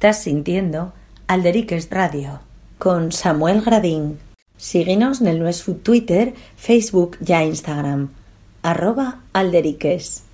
Estás sintiendo Alderiques Radio con Samuel Gradín. Síguenos en nuestro Twitter, Facebook y Instagram. Arroba Alderiques.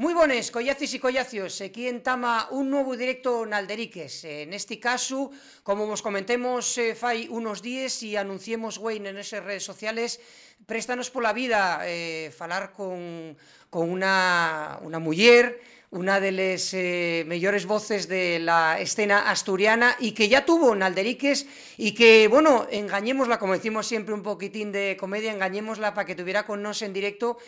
Muy buenas, collacis y collacios. Aquí en Tama un nuevo directo en Alderiques. En este caso, como os comentemos eh, fai unos días y anunciemos Wayne en esas redes sociales, préstanos por la vida eh, falar con, con una, una una de las eh, mejores voces de la escena asturiana y que ya tuvo en y que, bueno, engañémosla, como decimos siempre un poquitín de comedia, engañémosla para que tuviera con nos en directo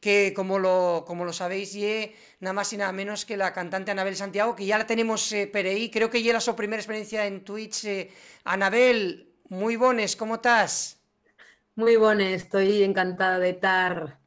que como lo, como lo sabéis, ye nada más y nada menos que la cantante Anabel Santiago, que ya la tenemos eh, por ahí, creo que ya era su primera experiencia en Twitch. Eh. Anabel, muy bones, ¿cómo estás? Muy bones, estoy encantada de estar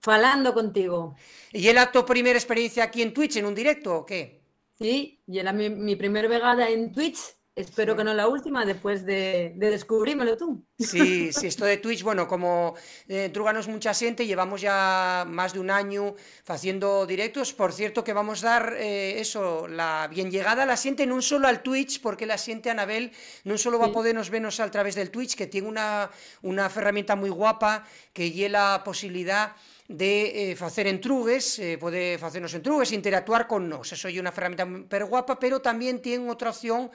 falando contigo. ¿Y era tu primera experiencia aquí en Twitch, en un directo o qué? Sí, y era mi, mi primera vegada en Twitch Espero que no la última después de, de descubrímelo tú. Sí, sí, esto de Twitch, bueno, como eh, Trúganos mucha gente, llevamos ya más de un año haciendo directos. Por cierto, que vamos a dar eh, eso, la bien llegada la siente no solo al Twitch, porque la siente Anabel no solo va a podernos vernos a través del Twitch, que tiene una, una herramienta muy guapa, que lleva la posibilidad de eh, facer entrugues, eh, pode facernos entrugues, interactuar con nos. Eso é unha ferramenta super guapa, pero tamén ten outra opción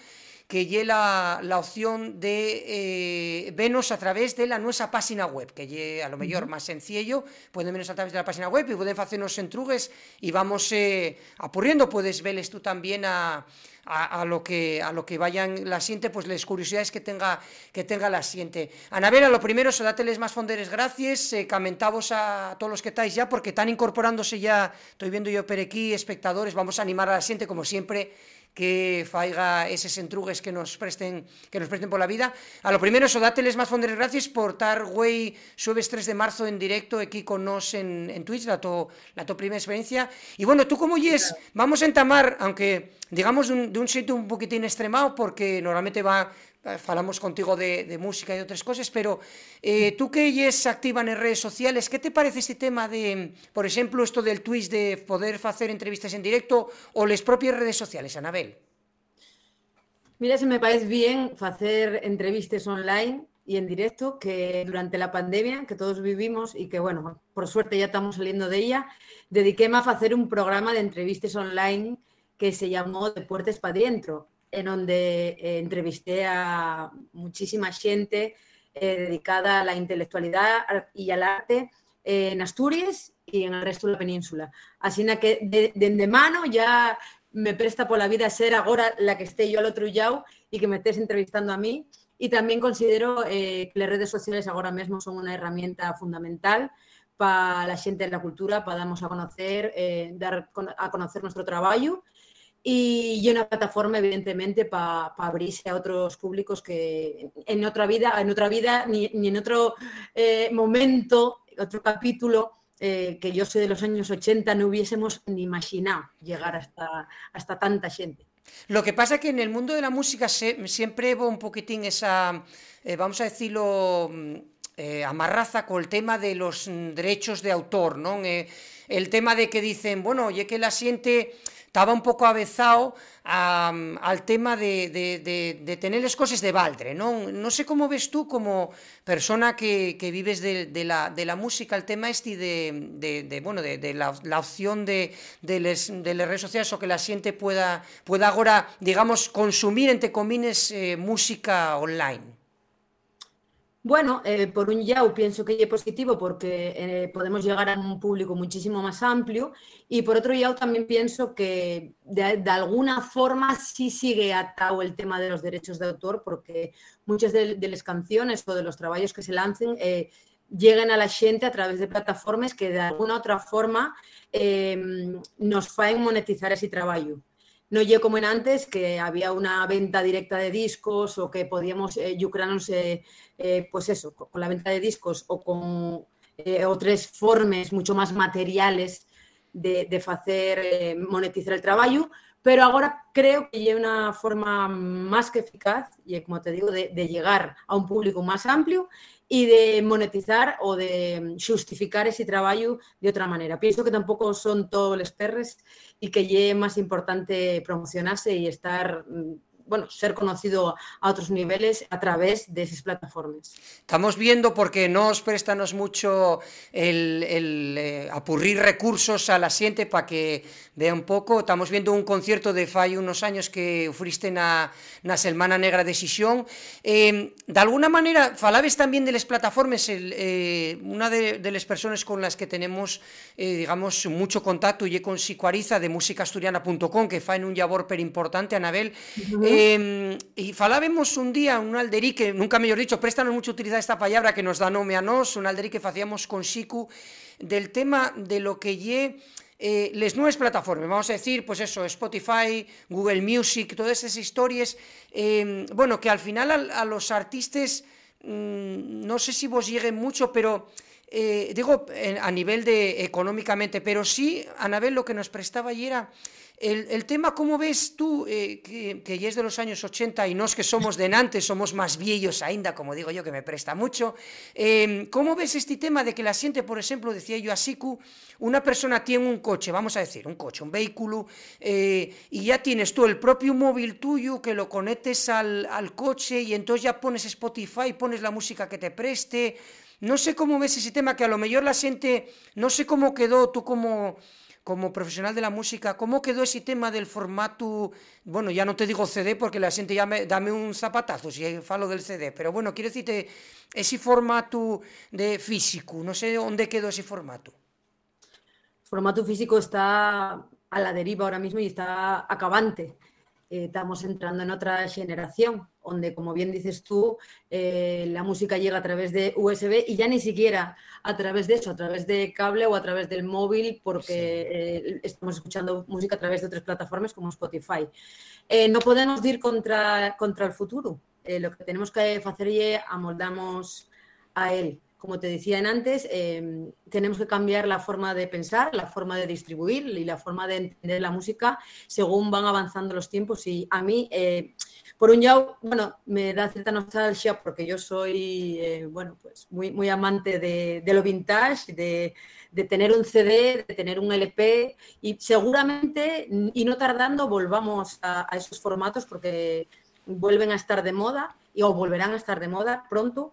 que lle la, la opción de eh, venos a través de la nuestra página web, que lle a lo mellor uh -huh. máis sencillo, poden venos a través de la página web e poden facernos entrugues e vamos eh, apurriendo, podes veles tú tamén a, a, a, lo que a lo que vayan la siente, pues les curiosidades que tenga que tenga la siente. Anabela, lo primero, so dáteles más fonderes gracias, eh, camentavos a todos los que estáis ya, porque están incorporándose ya, estoy viendo yo per aquí, espectadores, vamos a animar a la siente como siempre, que faiga eses entrugues que nos presten que nos presten pola vida. A lo primero, so dáteles máis fonderes gracias por estar güey xueves 3 de marzo en directo aquí con nos en, en Twitch, la to, la to primeira experiencia. Y bueno, tú como yes, vamos a entamar, aunque digamos de un, de un sitio un poquitín extremado, porque normalmente va falamos contigo de, música y de otras cosas, pero eh, tú que eres activa en redes sociales, ¿qué te parece este tema de, por ejemplo, esto del twist de poder hacer entrevistas en directo o las propias redes sociales, Anabel? Mira, se me parece bien hacer entrevistas online y en directo que durante la pandemia que todos vivimos y que, bueno, por suerte ya estamos saliendo de ella, dediquéme a hacer un programa de entrevistas online que se llamó De para Dentro en donde eh, entrevisté a muchísima gente eh, dedicada a la intelectualidad y al arte eh, en Asturias y en el resto de la península. Así que de, de, mano ya me presta por la vida ser ahora la que esté yo al otro lado y que me estés entrevistando a mí. Y también considero que las redes sociales ahora mismo son una herramienta fundamental para la gente de la cultura, para darnos a conocer, dar a conocer nuestro trabajo y, y una plataforma, evidentemente, para pa abrirse a otros públicos que en otra vida, en otra vida ni, ni en otro eh, momento, otro capítulo, eh, que yo soy de los años 80, no hubiésemos ni imaginado llegar hasta, hasta tanta gente. Lo que pasa es que en el mundo de la música se, siempre hubo un poquitín esa, eh, vamos a decirlo, eh, amarraza con el tema de los derechos de autor, ¿no? Eh, el tema de que dicen, bueno, oye, que la siente estaba un poco avezado a, al tema de, tener las cosas de Valdre, ¿no? No sé cómo ves tú como persona que, vives de, la, de la música, el tema este de, bueno, de, la, opción de, de, redes sociales o que la gente pueda, pueda digamos, consumir, entre comines, eh, música online. Bueno, eh, por un lado pienso que es positivo porque eh, podemos llegar a un público muchísimo más amplio y por otro lado también pienso que de, alguna forma sí sigue atado el tema de los derechos de autor porque muchas de, de las canciones o de los trabajos que se lancen eh, llegan a la gente a través de plataformas que de alguna otra forma eh, nos faen monetizar ese trabajo. No yo como en antes, que había una venta directa de discos o que podíamos eh, lucrarnos, eh, eh, pues eso, con la venta de discos o con eh, otras formas mucho más materiales de, hacer eh, monetizar el trabajo, pero ahora creo que hay una forma más que eficaz, y como te digo, de llegar a un público más amplio y de monetizar o de justificar ese trabajo de otra manera. Pienso que tampoco son todos los perres y que es más importante promocionarse y estar mm, bueno, ser conocido a otros niveles a través de esas plataformas. Estamos viendo, porque nos préstanos mucho el, eh, apurrir recursos a la siente para que vea un poco, estamos viendo un concierto de fai unos años que fuiste na, na Semana Negra de Xixón. Eh, de alguna manera, falabes también de las plataformas, el, eh, una de, las personas con las que tenemos, eh, digamos, mucho contacto y con Psicoariza de musicasturiana.com, que fai un labor per importante, Anabel, uh -huh. Eh, un día un alderique, nunca mellor dicho, préstanos mucho utilizar esta palabra que nos da nome a nós, un alderique que facíamos con Xicu del tema de lo que lle eh, les nuevas plataformas, vamos a decir, pues eso, Spotify, Google Music, todas esas historias, eh, bueno, que al final a, los artistas, mmm, no sé si vos lleguen mucho, pero eh, digo a nivel de económicamente, pero sí, Anabel, lo que nos prestaba ayer era el, tema, ¿cómo ves tú, eh, que, ya es de los años 80 y nos que somos de Nantes, somos más viejos ainda, como digo yo, que me presta mucho, eh, ¿cómo ves este tema de que la gente, por ejemplo, decía yo a Siku, una persona tiene un coche, vamos a decir, un coche, un vehículo, eh, y ya tienes tú el propio móvil tuyo que lo conectes al, al coche y entonces ya pones Spotify, pones la música que te preste, no sé cómo ves ese tema, que a lo mejor la gente, no sé cómo quedó tú como como profesional de la música, ¿cómo quedó ese tema del formato? Bueno, ya no te digo CD porque la gente ya me, dame un zapatazo si falo del CD, pero bueno, quiero decirte, ese formato de físico, no sé dónde quedó ese formato. Formato físico está a la deriva ahora mismo y está acabante. Eh, estamos entrando en otra generación, donde, como bien dices tú, eh, la música llega a través de USB y ya ni siquiera a través de eso, a través de cable o a través del móvil, porque sí. eh, estamos escuchando música a través de otras plataformas como Spotify. No podemos ir contra, contra el futuro. Lo que tenemos que hacer es amoldamos a él como te decía antes, eh, tenemos que cambiar la forma de pensar, la forma de distribuir y la forma de entender la música según van avanzando los tiempos. Y a mí, eh, por un lado, bueno, me da cierta nostalgia porque yo soy, eh, bueno, pues muy, muy amante de, de lo vintage, de, de, tener un CD, de tener un LP y seguramente, y no tardando, volvamos a, a esos formatos porque vuelven a estar de moda y, o volverán a estar de moda pronto.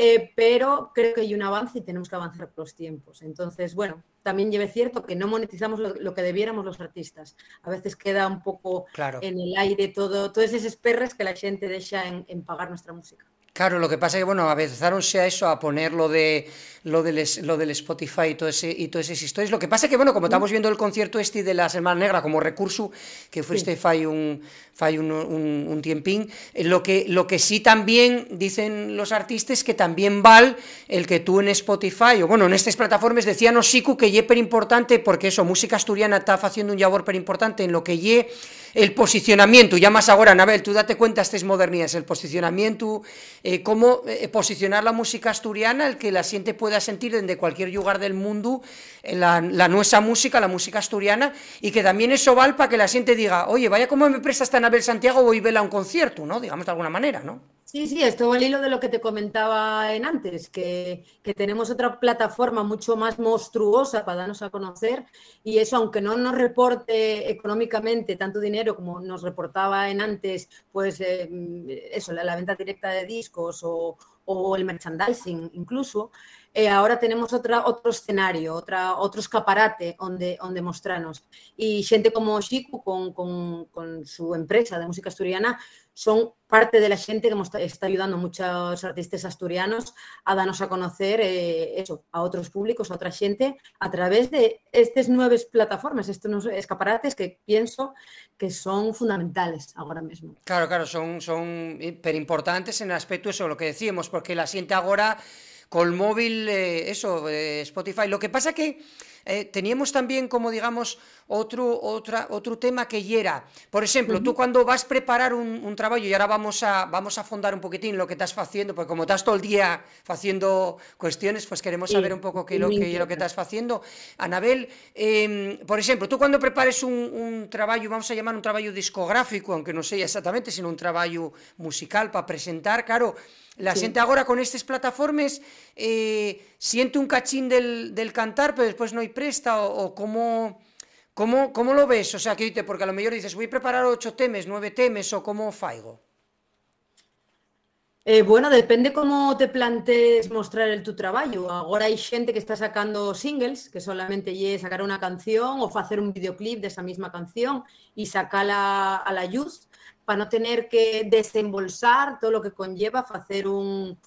Eh, pero creo que hay un avance y tenemos que avanzar con los tiempos. Entonces, bueno, también lleve cierto que no monetizamos lo, lo, que debiéramos los artistas. A veces queda un poco claro. en el aire todo, todos esos perres que la gente deja en, en pagar nuestra música. Claro, lo que pasa es que, bueno, avezaronse a eso, a poner lo, de, lo, del, lo del Spotify y, todo ese, y todas esas historias. Lo que pasa es que, bueno, como estamos viendo el concierto este de la Semana Negra como recurso, que fuiste sí. fai un, fai un, un, un tiempín, eh, lo que, lo que sí también dicen los artistas que también val el que tú en Spotify, o bueno, en estas plataformas decían Osiku que ye per importante, porque eso, música asturiana está haciendo un labor per importante en lo que ye el posicionamiento, ya más ahora, Anabel, tú date cuenta estas modernidades, el posicionamiento, eh, cómo eh, posicionar la música asturiana, el que la gente pueda sentir desde cualquier lugar del mundo, eh, la, la, nuestra música, la música asturiana, y que también eso vale para que la gente diga, oye, vaya como me presta esta Anabel Santiago, voy a verla a un concierto, ¿no? Digamos de alguna manera, ¿no? Sí, sí, esto va al hilo de lo que te comentaba en antes, que, que, tenemos otra plataforma mucho más monstruosa para darnos a conocer y eso, aunque no nos reporte económicamente tanto dinero como nos reportaba en antes, pues eh, eso, la, venta directa de discos o, o el merchandising incluso, eh, ahora tenemos otra, otro escenario, otra, otro escaparate donde, donde mostrarnos. Y gente como Chico, con, con, con, su empresa de música asturiana, son parte de la gente que está ayudando muchos artistas asturianos a darnos a conocer eh, eso, a otros públicos, a otra gente, a través de estas nuevas plataformas, estos escaparates que pienso que son fundamentales ahora mismo. Claro, claro, son, son pero importantes en el aspecto eso, lo que decíamos, porque la gente ahora con el móvil, eh, eso, eh, Spotify. Lo que pasa que eh, teníamos también como digamos otro, otra, otro tema que era, por ejemplo, tú cuando vas a preparar un, trabajo, y ahora vamos a, vamos a fondar un poquitín lo que estás haciendo, porque como estás todo el día haciendo cuestiones, pues queremos saber un poco qué lo que, lo que estás haciendo. Anabel, em, por ejemplo, tú cuando prepares un, un trabajo, vamos a llamar un trabajo discográfico, aunque no sea exactamente, sino un trabajo musical para presentar, claro, la gente ahora con estas plataformas eh, siente un cachín del, cantar, pero después no hay presta, o, cómo, cómo, lo ves? O sea, que porque a lo mejor dices, voy a preparar ocho temes, nueve temes, o cómo faigo. Eh, bueno, depende cómo te plantees mostrar el tu trabajo. Ahora hay gente que está sacando singles, que solamente quiere sacar una canción o hacer un videoclip de esa misma canción y sacarla a la luz para no tener que desembolsar todo lo que conlleva hacer un,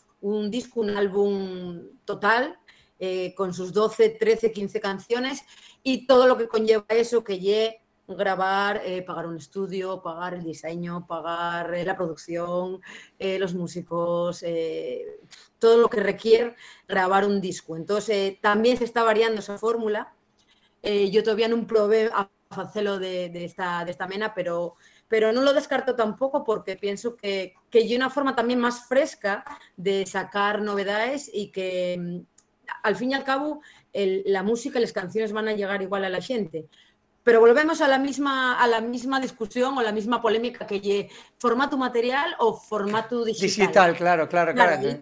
disco, un álbum total eh, con sus 12, 13, 15 canciones y todo lo que conlleva eso que lleve grabar, eh, pagar un estudio, pagar el diseño, pagar eh, la producción, los músicos, todo lo que requiere grabar un disco. Entonces, también se está variando esa fórmula. yo todavía no probé a hacerlo de, de, esta, de esta mena, pero pero no lo descarto tampoco porque pienso que, que hay una forma también más fresca de sacar novedades y que al fin y al cabo la música y las canciones van a llegar igual a la gente. Pero volvemos a la misma, a la misma discusión o la misma polémica que formato material o formato digital. Digital, claro, claro, claro.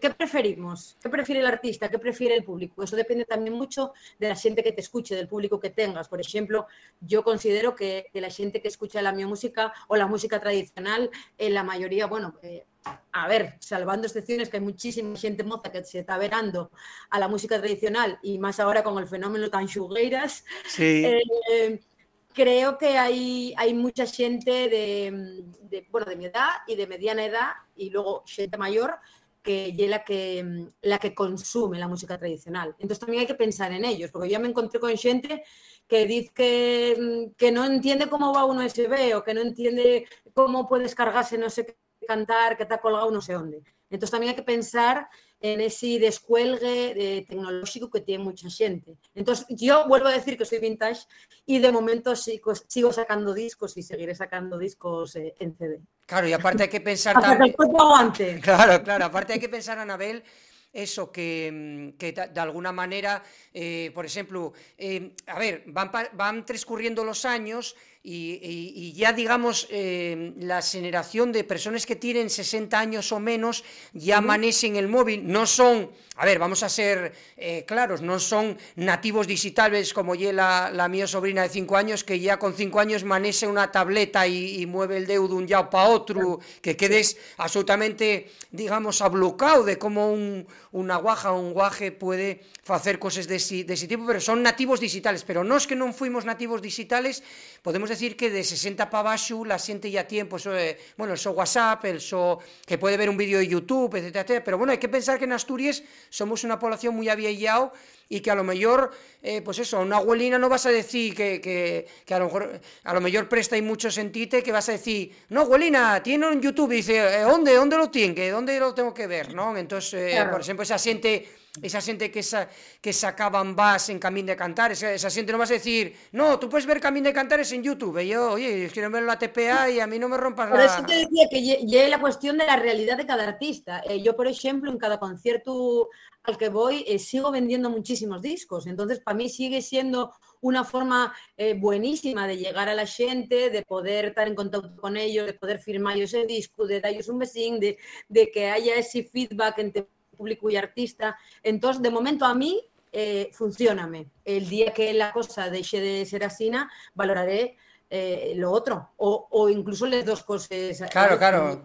¿Qué preferimos? ¿Qué prefiere el artista? ¿Qué prefiere el público? Eso depende también mucho de la gente que te escuche, del público que tengas. Por ejemplo, yo considero que de la gente que escucha la mi música o la música tradicional, en la mayoría, bueno, eh, a ver, salvando excepciones, que hay muchísima gente moza que se está verando a la música tradicional y más ahora con el fenómeno tan chugueiras, eh, creo que hay, hay mucha gente de, bueno, de mi edad y de mediana edad y luego gente mayor que es la que, la que consume la música tradicional. Entonces también hay que pensar en ellos, porque yo me encontré con gente que dice que, que no entiende cómo va un USB o que no entiende cómo puedes cargarse no sé qué cantar que te ha colgado no sé dónde. Entonces también hay que pensar en ese descuelgue de tecnológico que tiene mucha gente. Entonces yo vuelvo a decir que soy vintage y de momento sigo, sigo sacando discos y seguiré sacando discos eh, en CD. Claro, y aparte hay que pensar también... Claro, claro, aparte hay que pensar, Anabel, eso que, mm, que de alguna manera, eh, por ejemplo, eh, a ver, van, van transcurriendo los años y, ya, digamos, eh, la generación de personas que tienen 60 años o menos ya amanecen el móvil, no son, a ver, vamos a ser eh, claros, no son nativos digitales como ya la, la mía sobrina de 5 años, que ya con 5 años manece una tableta y, mueve el dedo de un ya para otro, que quedes absolutamente, digamos, ablucado de cómo un, unha guaja ou un guaje pode facer cosas desi, desi tipo, pero son nativos digitales, pero nós que non fuimos nativos digitales, podemos decir que de 60 para baixo la xente ya tiempo, so, eh, bueno, el so WhatsApp, el so que pode ver un vídeo de YouTube, etc, etc, pero bueno, hai que pensar que en Asturias somos unha población moi aviellao y que a lo mejor, eh, pues eso, a una abuelina no vas a decir que, que, que, a lo mejor a lo mejor presta y mucho sentite, que vas a decir, no, abuelina, tiene un YouTube, y dice, eh, ¿dónde, dónde lo tiene? ¿Dónde lo tengo que ver? ¿no? Entonces, eh, por ejemplo, esa gente esa gente que, que sacaban vas en Camino de Cantares, esa gente no vas a decir, no, tú puedes ver Camino de Cantares en YouTube, y yo, oye, quiero ver la TPA y a mí no me rompas la... Por eso te decía que llegue la cuestión de la realidad de cada artista. Eh, yo, por ejemplo, en cada concierto al que voy, eh, sigo vendiendo muchísimos discos, entonces para mí sigue siendo una forma eh, buenísima de llegar a la gente, de poder estar en contacto con ellos, de poder firmar ese disco, de darles un besín, de, de que haya ese feedback entre público y artista. Entonces, de momento a mí, eh, funcioname. El día que la cosa deje de ser así, valoraré eh, lo otro, o, o, incluso las dos cosas. Claro, claro.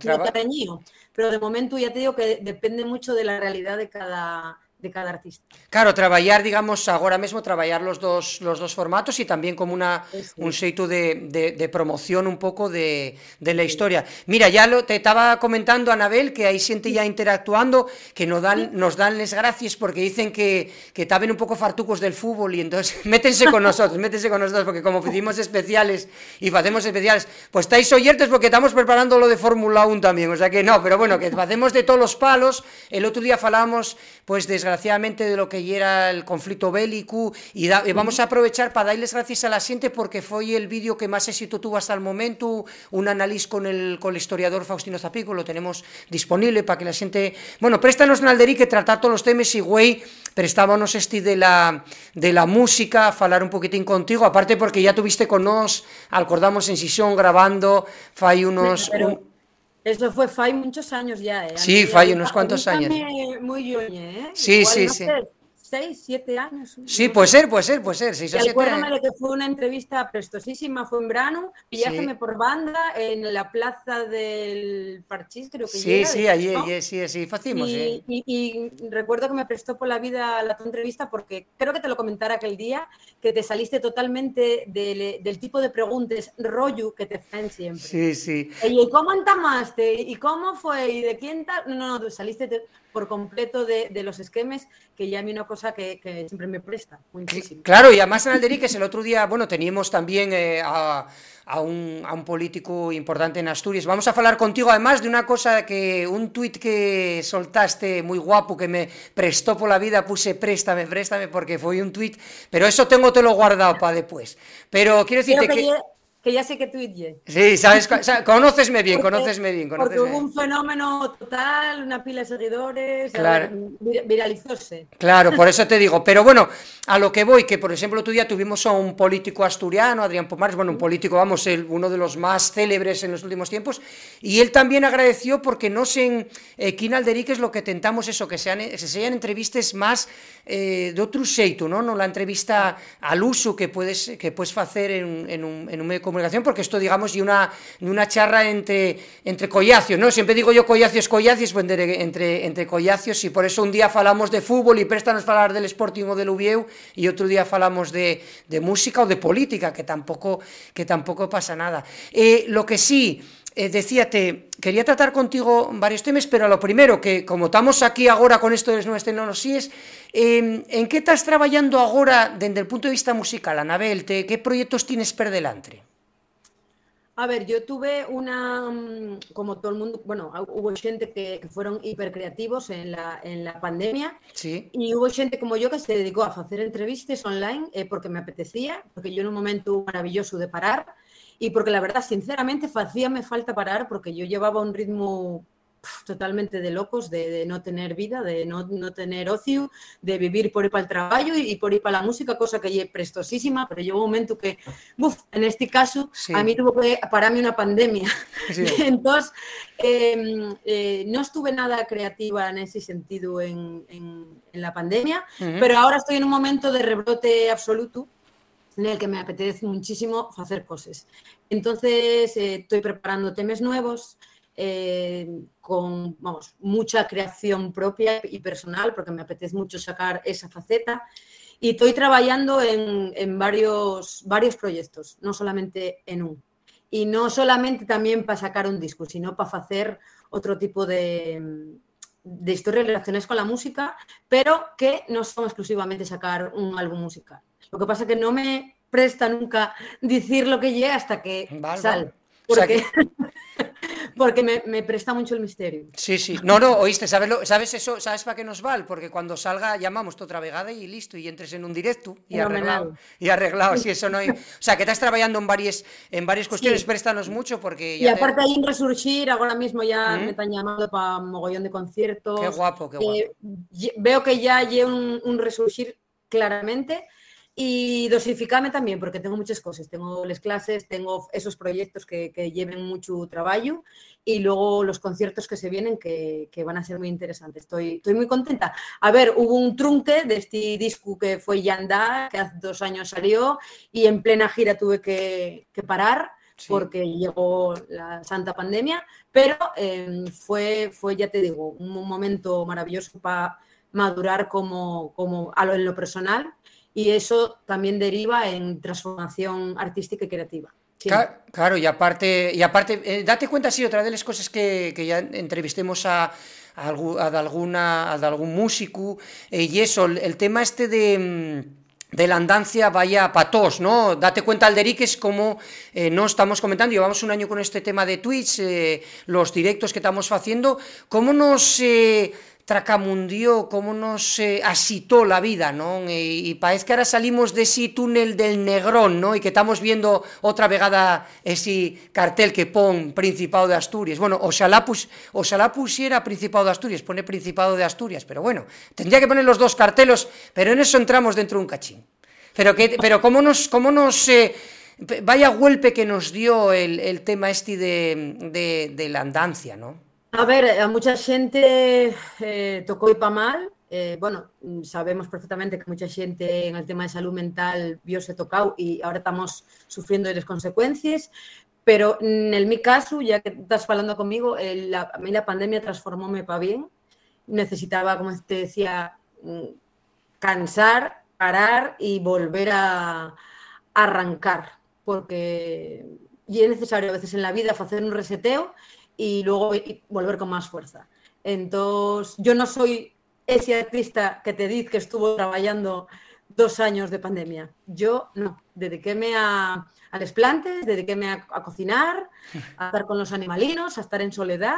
Pero de momento ya te digo que depende mucho de la realidad de cada, de cada artista. Claro, traballar, digamos, agora mesmo traballar los dos los dos formatos e tamén como una sí. un xeito de, de, de promoción un pouco de, de la historia. Mira, ya lo te estaba comentando Anabel que hai xente ya interactuando que nos dan nos dan les gracias porque dicen que que taben un pouco fartucos del fútbol y entonces métense con nosotros, métense con nosotros porque como hicimos especiales y facemos especiales, pues estáis oyertes porque estamos preparando lo de Fórmula 1 tamén, o sea que no, pero bueno, que facemos de todos los palos. El outro día falamos pues desgraciadamente desgraciadamente de lo que era el conflicto bélico y, vamos a aprovechar para darles gracias a la gente porque fue el vídeo que más éxito tuvo hasta el momento, un análisis con el, con el historiador Faustino Zapico, lo tenemos disponible para que la gente, bueno, préstanos Nalderi que tratar todos los temas y güey, prestábamos este de la, de la música, falar un poquitín contigo, aparte porque ya tuviste con nos, acordamos en sesión grabando, fai unos... Eso fue fai muchos años ya, ¿eh? Sí, fai unos cuantos años. Muy ¿eh? Sí, sí, sí seis, siete años. Sí, puede ser, puede ser, puede ser. Seis o siete años. de que fue una entrevista prestosísima, fue en verano, pillájeme por banda en la plaza del Parchís, creo que Sí, sí, allí, sí, sí, facimos. Y, y, recuerdo que me prestó por la vida la tu entrevista porque creo que te lo comentara aquel día, que te saliste totalmente del, tipo de preguntas rollo que te hacen siempre. Sí, sí. ¿Y cómo entamaste? ¿Y cómo fue? ¿Y de quién tal? No, no, saliste por completo de, los esquemas, que ya a mí una cosa que, siempre me presta muchísimo. Claro, y además en Alderiques el otro día, bueno, teníamos también eh, a, un, político importante en Asturias. Vamos a hablar contigo además de una cosa que, un tuit que soltaste muy guapo, que me prestó por la vida, puse préstame, préstame, porque fue un tuit, pero eso tengo te lo guardado para después. Pero quiero decirte que que ya sé que tuite. Sí, sabes, conocesme bien, conocesme bien. porque hubo un fenómeno total, una pila de seguidores, claro. viralizóse. Claro, por eso te digo. Pero bueno, a lo que voy, que por ejemplo tú ya tuvimos a un político asturiano, Adrián Pomares, bueno, un político, vamos, el, uno de los más célebres en los últimos tiempos, y él también agradeció porque no sé en eh, es lo que tentamos eso, que sean, se sean entrevistas más eh, de otro xeito, ¿no? No la entrevista al uso que puedes, que puedes hacer en, en un, en un medio comunicación, porque esto, digamos, y una, una charra entre, entre collacios, ¿no? Siempre digo yo collacios, collacios, pues entre, entre, entre collacios, y por eso un día falamos de fútbol y préstanos hablar del Sporting o del Ubieu, y otro día falamos de, de música o de política, que tampoco, que tampoco pasa nada. Eh, lo que sí eh, quería tratar contigo varios temas, pero lo primero, que como estamos aquí ahora con esto de nuevas tecnologías, eh, en qué estás trabajando ahora desde el punto de vista musical, Anabel? Te, ¿Qué proyectos tienes per delante? A ver, yo tuve una, mm, como todo el mundo, bueno, hubo gente que, fueron hipercreativos en la, en la pandemia sí. y hubo gente como yo que se dedicó a hacer entrevistas online eh, porque me apetecía, porque yo en un momento maravilloso de parar, y porque la verdad, sinceramente, hacía me falta parar porque yo llevaba un ritmo totalmente de locos, de, no tener vida, de no, no, tener ocio, de vivir por ir para el trabajo y, por ir para la música, cosa que es prestosísima, pero llegó un momento que, uf, en este caso, a mí tuvo que pararme una pandemia. Entonces, em, eh, no estuve nada creativa en ese sentido en, en, la pandemia, pero ahora estoy en un momento de rebrote absoluto en el que me apetece muchísimo hacer cosas. Entonces, eh, estoy preparando temas nuevos, eh, con vamos, mucha creación propia y personal, porque me apetece mucho sacar esa faceta. Y estoy trabajando en, en, varios, varios proyectos, no solamente en un. Y no solamente también para sacar un disco, sino para hacer otro tipo de, de historias relacionadas con la música, pero que no son exclusivamente sacar un álbum musical. Lo que pasa es que no me presta nunca decir lo que llega hasta que sale. Porque, porque me, presta mucho el misterio. Sí, sí. No, no, oíste, ¿sabes, ¿sabes eso? ¿Sabes para qué nos vale? Porque cuando salga llamamos otra vegada y listo, y entres en un directo y arreglado. Y arreglado, si eso no hay... O sea, que estás trabajando en varias, en varias cuestiones, préstanos mucho porque... y aparte hay un resurgir, ahora mismo ya me están llamando para mogollón de conciertos. Qué guapo, qué eh, guapo. veo que ya hay un, un resurgir claramente y dosificarme también, porque tengo muchas cosas. Tengo las clases, tengo esos proyectos que, lleven mucho trabajo y luego los conciertos que se vienen que, van a ser muy interesantes. Estoy, estoy muy contenta. A ver, hubo un trunque de este disco que fue Yanda, que hace dos años salió y en plena gira tuve que, parar. porque llegó la santa pandemia, pero em, fue, fue, ya te digo, un momento maravilloso para madurar como, como a lo, en lo personal y eso también deriva en transformación artística y creativa. Claro, y aparte, y aparte eh, date cuenta, sí, otra de las cosas que, que ya entrevistemos a, a, alguna, a algún músico, eh, y eso, el, tema este de mm, de la andancia vaya patos, ¿no? Date cuenta, Alderiques, como eh, no estamos comentando, llevamos un año con este tema de Twitch, eh, los directos que estamos haciendo, cómo nos tracamundió, como nos asitó la vida, non? E, e parece que ahora salimos de ese túnel del Negrón, non? E que estamos viendo outra vegada ese cartel que pon Principado de Asturias. Bueno, oxalá, pus, oxalá pusiera Principado de Asturias, pone Principado de Asturias, pero bueno, tendría que poner los dos cartelos, pero en eso entramos dentro de un cachín. Pero, que, pero cómo nos, cómo nos eh, vaya golpe que nos dio el, tema este de la andancia, ¿no? A ver, a mucha xente eh, tocou pa mal, eh, bueno, sabemos perfectamente que mucha xente en el tema de salud mental viose tocado y ahora estamos sufriendo las consecuencias, pero en mi caso, ya que estás falando conmigo, el, la, a mí la pandemia transformóme para bien, necesitaba, como te decía, mm, cansar, parar y volver a, a arrancar, porque y es necesario a veces en la vida hacer un reseteo y luego volver con más fuerza. Entonces, yo no soy ese artista que te dice que estuvo trabajando dos años de pandemia. Yo no, dediquéme a, a les plantes, dediquéme a, a, cocinar, a estar con los animalinos, a estar en soledad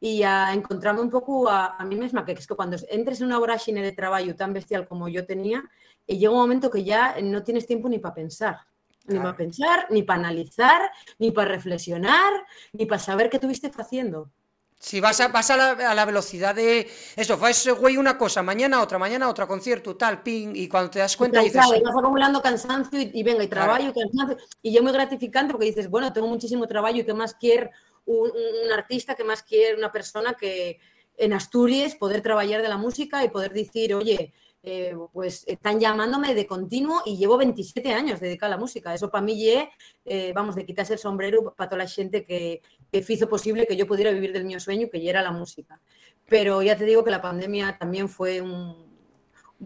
y a encontrarme un poco a, a mí misma, que es que cuando entres en una vorágine de trabajo tan bestial como yo tenía, llega un momento que ya no tienes tiempo ni para pensar. Ni para pensar, ni para analizar, ni para reflexionar, ni para saber qué estuviste haciendo. Si vas a, vas a, la, a la velocidad de eso, fue güey una cosa, mañana otra, mañana otra, concierto, tal, ping, y cuando te das cuenta claro, dices... Claro, vas acumulando cansancio y, y venga, y trabajo, claro. y cansancio, y yo muy gratificante porque dices, bueno, tengo muchísimo trabajo y que más quiere un, un, artista, que más quiere una persona que en Asturias poder trabajar de la música y poder decir, oye, eh, pues están llamándome de continuo y llevo 27 años dedicada a la música. Eso para mí es, eh, vamos, de quitarse el sombrero para toda la gente que, que hizo posible que yo pudiera vivir del mío sueño, que ya era la música. Pero ya te digo que la pandemia también fue un...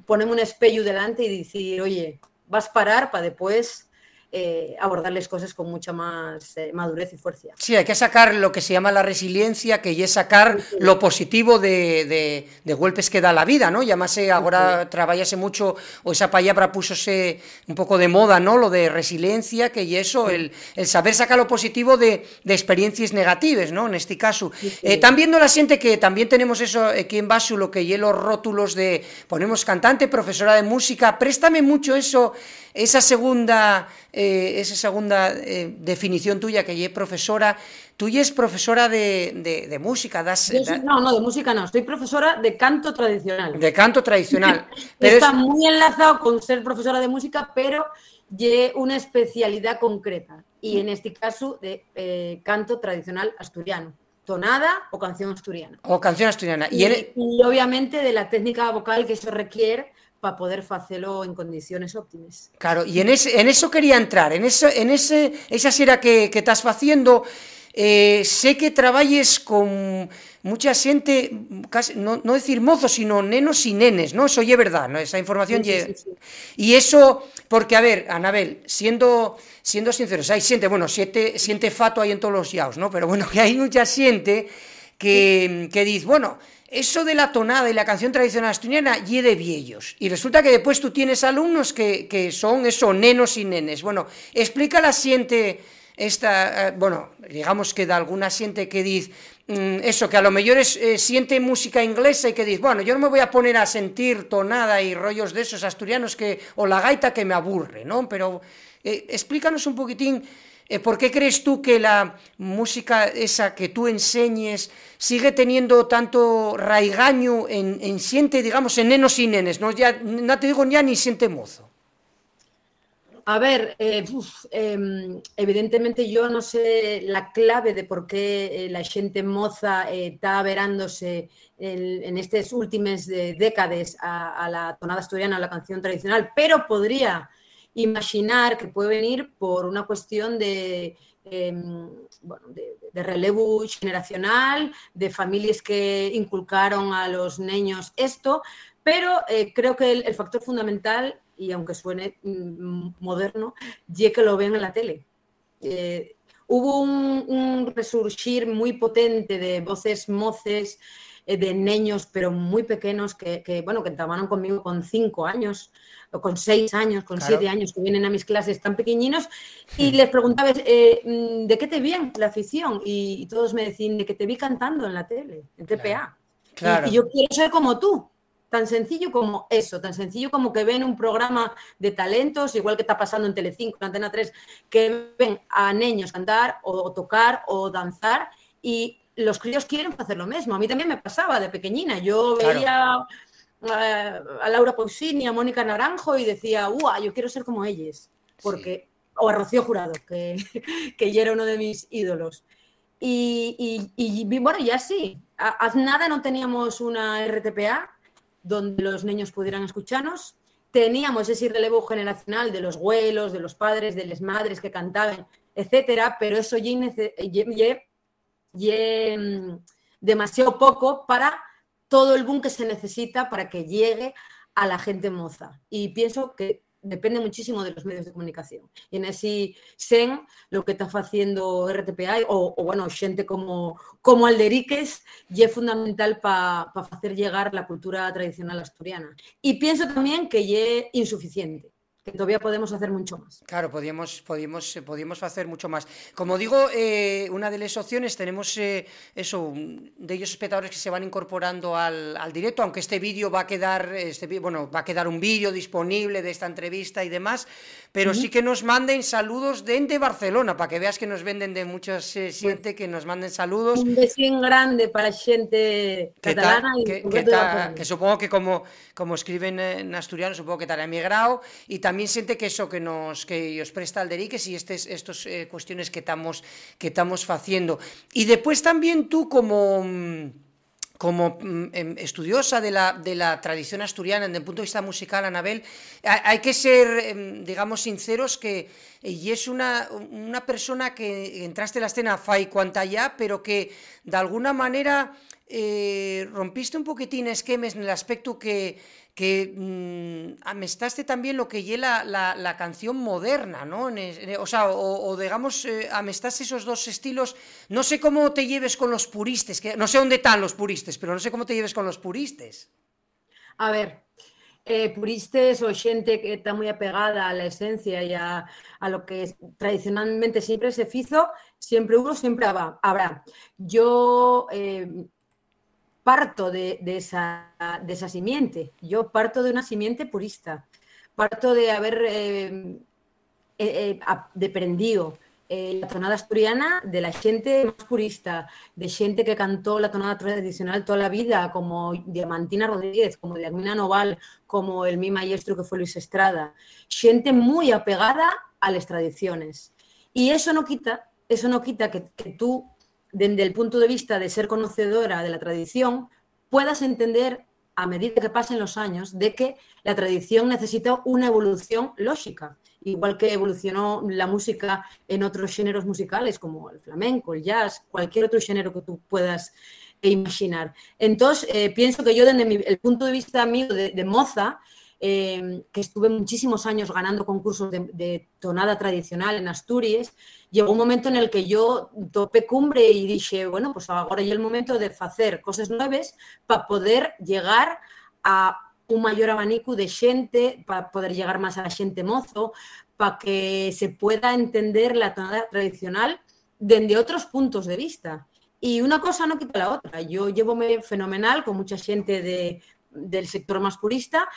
ponerme un espejo delante y decir, oye, vas a parar para después eh, abordarles cosas con mucha más eh, madurez y fuerza. Sí, hay que sacar lo que se llama la resiliencia, que es sacar sí. lo positivo de, de, de, golpes que da la vida, ¿no? Llámase, ahora sí. trabajase mucho, o esa palabra pusose un poco de moda, ¿no? Lo de resiliencia, que y eso, el, el, saber sacar lo positivo de, de, experiencias negativas, ¿no? En este caso. Eh, también la gente que también tenemos eso aquí en Basu, lo que los rótulos de, ponemos cantante, profesora de música, préstame mucho eso, esa segunda eh, esa segunda eh, definición tuya, que es profesora, tú ya es profesora de, de, de música. Das, soy, no, no, de música no, soy profesora de canto tradicional. De canto tradicional. pero Está es... muy enlazado con ser profesora de música, pero de una especialidad concreta. Y en este caso de eh, canto tradicional asturiano tonada o canción asturiana. O canción asturiana. Y, y, obviamente de la técnica vocal que eso requiere para poder hacerlo en condiciones óptimas. Claro, y en, ese, en eso quería entrar, en, eso, en ese, esa sera que, que estás haciendo, eh, sé que traballes con mucha xente, casi, no, no decir mozos, sino nenos y nenes, ¿no? Eso es verdad, ¿no? Esa información sí, sí, sí, Y eso, porque, a ver, Anabel, siendo, siendo sinceros, hay xente, bueno, siete, siente fato ahí en todos los yaos, ¿no? Pero bueno, que hay mucha xente que, que dice, bueno, eso de la tonada y la canción tradicional asturiana y de viejos. Y resulta que después tú tienes alumnos que, que son eso, nenos y nenes. Bueno, explica la siente esta, eh, bueno, digamos que da alguna siente que dice mm, eso, que a lo mejor es, eh, siente música inglesa y que dice, bueno, yo no me voy a poner a sentir tonada y rollos de esos asturianos que, o la gaita que me aburre, ¿no? Pero eh, explícanos un poquitín ¿Por qué crees tú que la música esa que tú enseñes sigue teniendo tanto raigaño en, en siente, digamos, en nenos y nenes? No, ya, no te digo ya ni siente mozo. A ver, eh, eh, evidentemente yo no sé la clave de por qué eh, la xente moza eh, está verándose en, en estos últimos de décadas a, a, la tonada asturiana, a la canción tradicional, pero podría imaginar que puede venir por una cuestión de, eh, bueno, de, relevo generacional, de familias que inculcaron a los niños esto, pero eh, creo que el, factor fundamental, y aunque suene mm, moderno, ya que lo ven en la tele. Eh, hubo un, resurgir muy potente de voces moces, eh, de niños, pero muy pequeños, que, que bueno, que entraban conmigo con cinco años, o con seis años, con claro. siete años, que vienen a mis clases tan pequeñinos, y les preguntaba, eh, mm, ¿de qué te vi la afición? Y, y, todos me decían, de que te vi cantando en la tele, en TPA. Claro. Y, yo quiero ser como tú. Tan sencillo como eso, tan sencillo como que ven un programa de talentos, igual que está pasando en Telecinco, en Antena 3, que ven a niños cantar o tocar o danzar y los críos quieren hacer lo mismo. A mí también me pasaba de pequeñina. Yo veía a Laura Pausini, a Mónica Naranjo y decía, ¡guau! Yo quiero ser como ellas. Porque, O a Rocío Jurado, que, que ya era uno de mis ídolos. Y, y, bueno, ya sí. Haz nada no teníamos una RTPA donde los niños pudieran escucharnos. Teníamos ese relevo generacional de los abuelos, de los padres, de las madres que cantaban, etcétera, pero eso ya, y mm, demasiado poco para todo el boom que se necesita para que llegue a la gente moza. Y pienso que depende muchísimo de los medios de comunicación. Y en ese sen lo que está haciendo RTPA o, bueno, gente como, como Alderiques es fundamental para hacer llegar la cultura tradicional asturiana. Y pienso también que es insuficiente todavía podemos hacer mucho más. Claro, podíamos, podíamos, eh, podíamos hacer mucho más. Como digo, eh, una de las opciones tenemos eh, eso, de ellos espectadores que se van incorporando al, al directo, aunque este vídeo va a quedar, este, bueno, va a quedar un vídeo disponible de esta entrevista y demás, pero sí que nos manden saludos de Barcelona, para que veas que nos venden de muchos se siente que nos manden saludos. Un besín grande para gente catalana y que, que, supongo que como, como escriben en asturiano, supongo que estará emigrado. Y también siente que eso que nos que os presta Alderiques y estas estos eh, cuestiones que estamos que estamos haciendo. Y después también tú como como mm, em, estudiosa de la, de la, tradición asturiana desde el punto de vista musical, Anabel, hay que ser, em, digamos, sinceros que y es una, una persona que entraste en la escena fai cuanta ya, pero que de alguna manera eh, rompiste un poquitín esquemes en el aspecto que que mm, amestaste también lo que lleva la, canción moderna, ¿no? o sea, o, digamos, eh, amestaste esos dos estilos. No sé cómo te lleves con los puristas, no sé dónde están los puristas, pero no sé cómo te lleves con los puristas. A ver, eh, puristas o gente que está muy apegada a la esencia y a, lo que tradicionalmente siempre se hizo, siempre hubo, siempre habrá. Yo... Eh, parto de, esa, de, esa, simiente. Yo parto de una simiente purista. Parto de haber eh, eh, eh eh, la tonada asturiana de la gente más purista, de gente que cantó la tonada tradicional toda la vida, como Diamantina Rodríguez, como Diamina Noval, como el mi maestro que fue Luis Estrada. Gente muy apegada a las tradiciones. Y eso no quita, eso no quita que tú desde el punto de vista de ser conocedora de la tradición, puedas entender a medida que pasen los años de que la tradición necesita una evolución lógica, igual que evolucionó la música en otros géneros musicales como el flamenco, el jazz, cualquier otro género que tú puedas imaginar. Entonces, eh, pienso que yo desde el punto de vista mío de moza, Em, que estuve muchísimos años ganando concursos de, tonada tradicional en Asturias, llegó un momento en el que yo topé cumbre y dije, bueno, pues ahora ya el momento de hacer cosas nuevas para poder llegar a un mayor abanico de gente, para poder llegar más a la gente mozo, para que se pueda entender la tonada tradicional desde otros puntos de vista. Y una cosa no quita la otra. Yo llevo fenomenal con mucha gente de, del sector más purista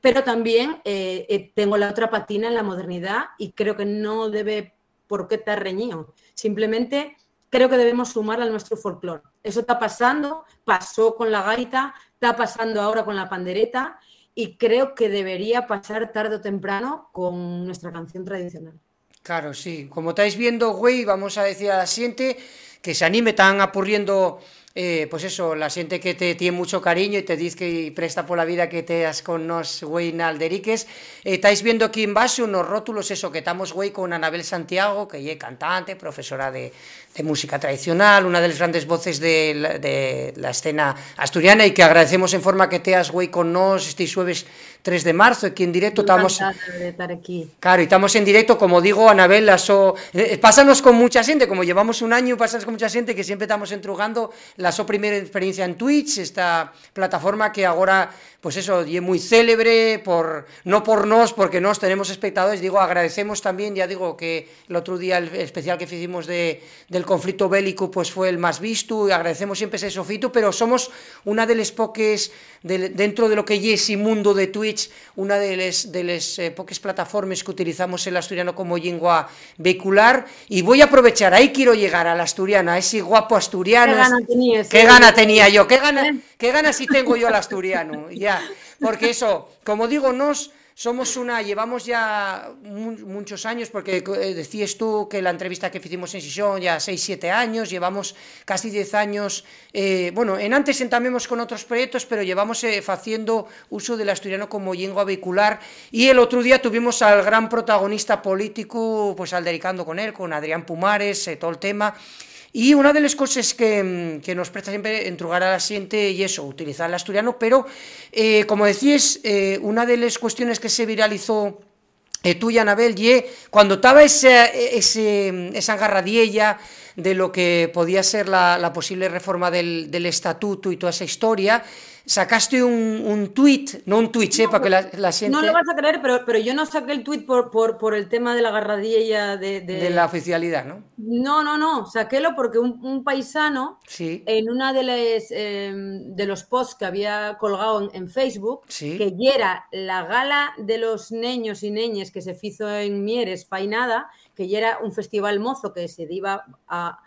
pero también eh, eh, tengo la otra patina en la modernidad y creo que no debe por qué estar reñido. Simplemente creo que debemos sumar a nuestro folclore. Eso está pasando, pasó con la gaita, está pasando ahora con la pandereta y creo que debería pasar tarde o temprano con nuestra canción tradicional. Claro, sí. Como estáis viendo, güey, vamos a decir a la siguiente que se anime, tan apurriendo eh, pues eso, la gente que te tiene mucho cariño y te dice que presta por la vida que te has con nos, güey, Nalderiques. Eh, estáis viendo aquí en base unos rótulos, eso, que estamos, güey, con Anabel Santiago, que es cantante, profesora de, de música tradicional, una de las grandes voces de la, de la escena asturiana y que agradecemos en forma que teas, güey, con nos este jueves 3 de marzo, aquí en directo. Estamos, de estar aquí. Claro, y estamos en directo, como digo, Anabel, eso, eh, pásanos con mucha gente, como llevamos un año, pasas con mucha xente que sempre estamos entrugando la súa primeira experiencia en Twitch, esta plataforma que agora, pues eso, é moi célebre, por, no por nós, porque nós tenemos espectadores, digo, agradecemos tamén, ya digo, que el outro día el especial que fizimos de, del conflicto bélico, pues fue el máis visto, e agradecemos sempre ese sofito, pero somos unha de les poques, de, dentro de lo que é ese mundo de Twitch, unha de les, de les eh, poques plataformas que utilizamos el asturiano como lingua vehicular, y voy a aprovechar, ahí quiero llegar al asturiano, a ese guapo asturiano. Qué gana tenías, ¿Qué gana tenía yo? ¿Qué gana, qué gana si tengo yo al asturiano? Porque eso, como digo, nos somos una, llevamos ya mu muchos años, porque eh, decías tú que la entrevista que hicimos en Sison ya 6, 7 años, llevamos casi 10 años, eh, bueno, en antes entamemos con otros proyectos, pero llevamos eh, haciendo uso del asturiano como lengua vehicular, y el otro día tuvimos al gran protagonista político, pues aldericando con él, con Adrián Pumares, todo el tema, Y una de las cosas que, que nos presta siempre entrugar a la y eso, utilizar el asturiano, pero eh, como decís, eh, una de las cuestiones que se viralizó eh, tú y Anabel, y cuando estaba ese, ese, esa agarradiella de lo que podía ser la, la posible reforma del, del, estatuto y toda esa historia, sacaste un, un tuit, no un tuit, no, ¿eh? para que la, la gente... No lo vas a creer, pero, pero yo no saqué el tuit por, por, por el tema de la agarradilla de, de... de, la oficialidad, ¿no? No, no, no, saquélo porque un, un paisano sí. en una de, les, eh, de los posts que había colgado en, en Facebook, sí. que era la gala de los niños y niñas que se hizo en Mieres, Fainada, que ya era un festival mozo que se iba a,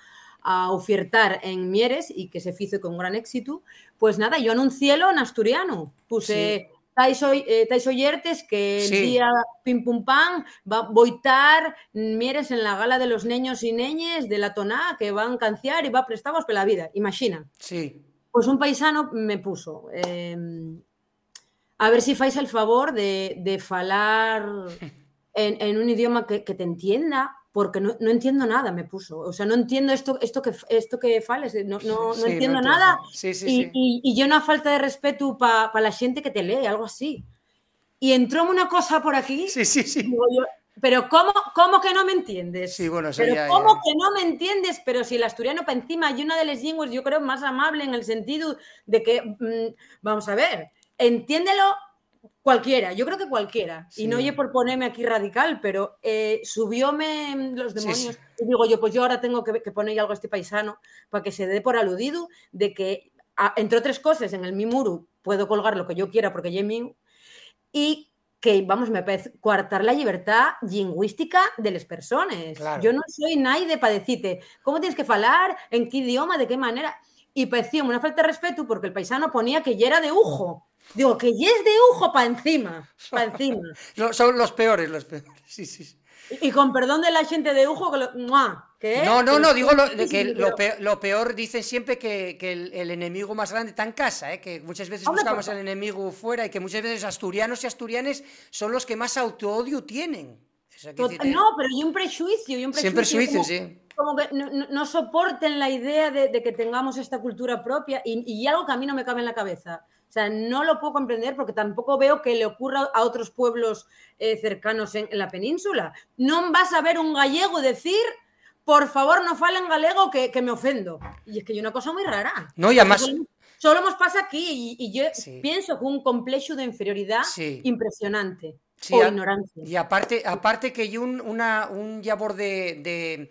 a ofertar en Mieres y que se hizo con gran éxito, pues nada, yo anunciélo en asturiano. Puse sí. tais, eh, tais oyertes que Sí. el día pim pum pam va a boitar Mieres en la gala de los niños y niñas de la toná que van a canciar y va a prestamos por la vida. Imagina. Sí. Pues un paisano me puso. eh, a ver si fais el favor de, de falar en, en un idioma que, que te entienda, porque no, no, entiendo nada, me puso. O sea, no entiendo esto, esto, que, esto que fales, no, no, no Sí, entiendo no nada. Sí, sí, y, sí. y, y yo una falta de respeto para pa la gente que te lee, algo así. Y entró una cosa por aquí, Sí, sí, sí. digo yo, pero ¿cómo, ¿cómo que no me entiendes? Sí, bueno, eso pero ya- ¿cómo ya. que no me entiendes? Pero si el asturiano para encima y una de las lenguas yo creo más amable en el sentido de que, mm, vamos a ver, entiéndelo cualquiera, yo creo que cualquiera. Sí. Y no oye por ponerme aquí radical, pero eh, subióme los demonios. sí. Y digo yo, pues yo ahora tengo que, que poner algo a este paisano para que se dé por aludido de que, a- entre otras cosas, en el mi muro puedo colgar lo que yo quiera porque ya mío. Y que, vamos, me parece coartar la libertad lingüística de las personas. Claro. Yo no soy nadie para decirte cómo tienes que falar, en qué idioma, de qué manera. Y pareció una falta de respeto porque el paisano ponía que ya era de ujo. Digo, que ya es de ujo para encima, para encima. Son los peores, los peores. Sí, sí. Y con perdón de la gente de ujo, que lo. ¿Qué? No, no, no, digo lo, que lo peor, lo peor dicen siempre que, que el, el enemigo más grande está en casa, ¿eh? que muchas veces buscamos el enemigo fuera y que muchas veces asturianos y asturianes son los que más autoodio tienen. Hay decir, ¿eh? No, pero hay un prejuicio, y un prejuicio como- sí. Como que no, no- no soporten la idea de, de que tengamos esta cultura propia y, y algo que a mí no me cabe en la cabeza. O sea, no lo puedo comprender porque tampoco veo que le ocurra a otros pueblos eh, cercanos en, en la península. No vas a ver un gallego decir, por favor, no falen galego que, que me ofendo. Y es que hay una cosa muy rara. No, y además- Solo, solo nos pasa aquí y, y yo Sí. pienso que un complejo de inferioridad Sí. impresionante. Sí, o a- ignorancia. Y aparte, aparte que hay un, una, un labor de, de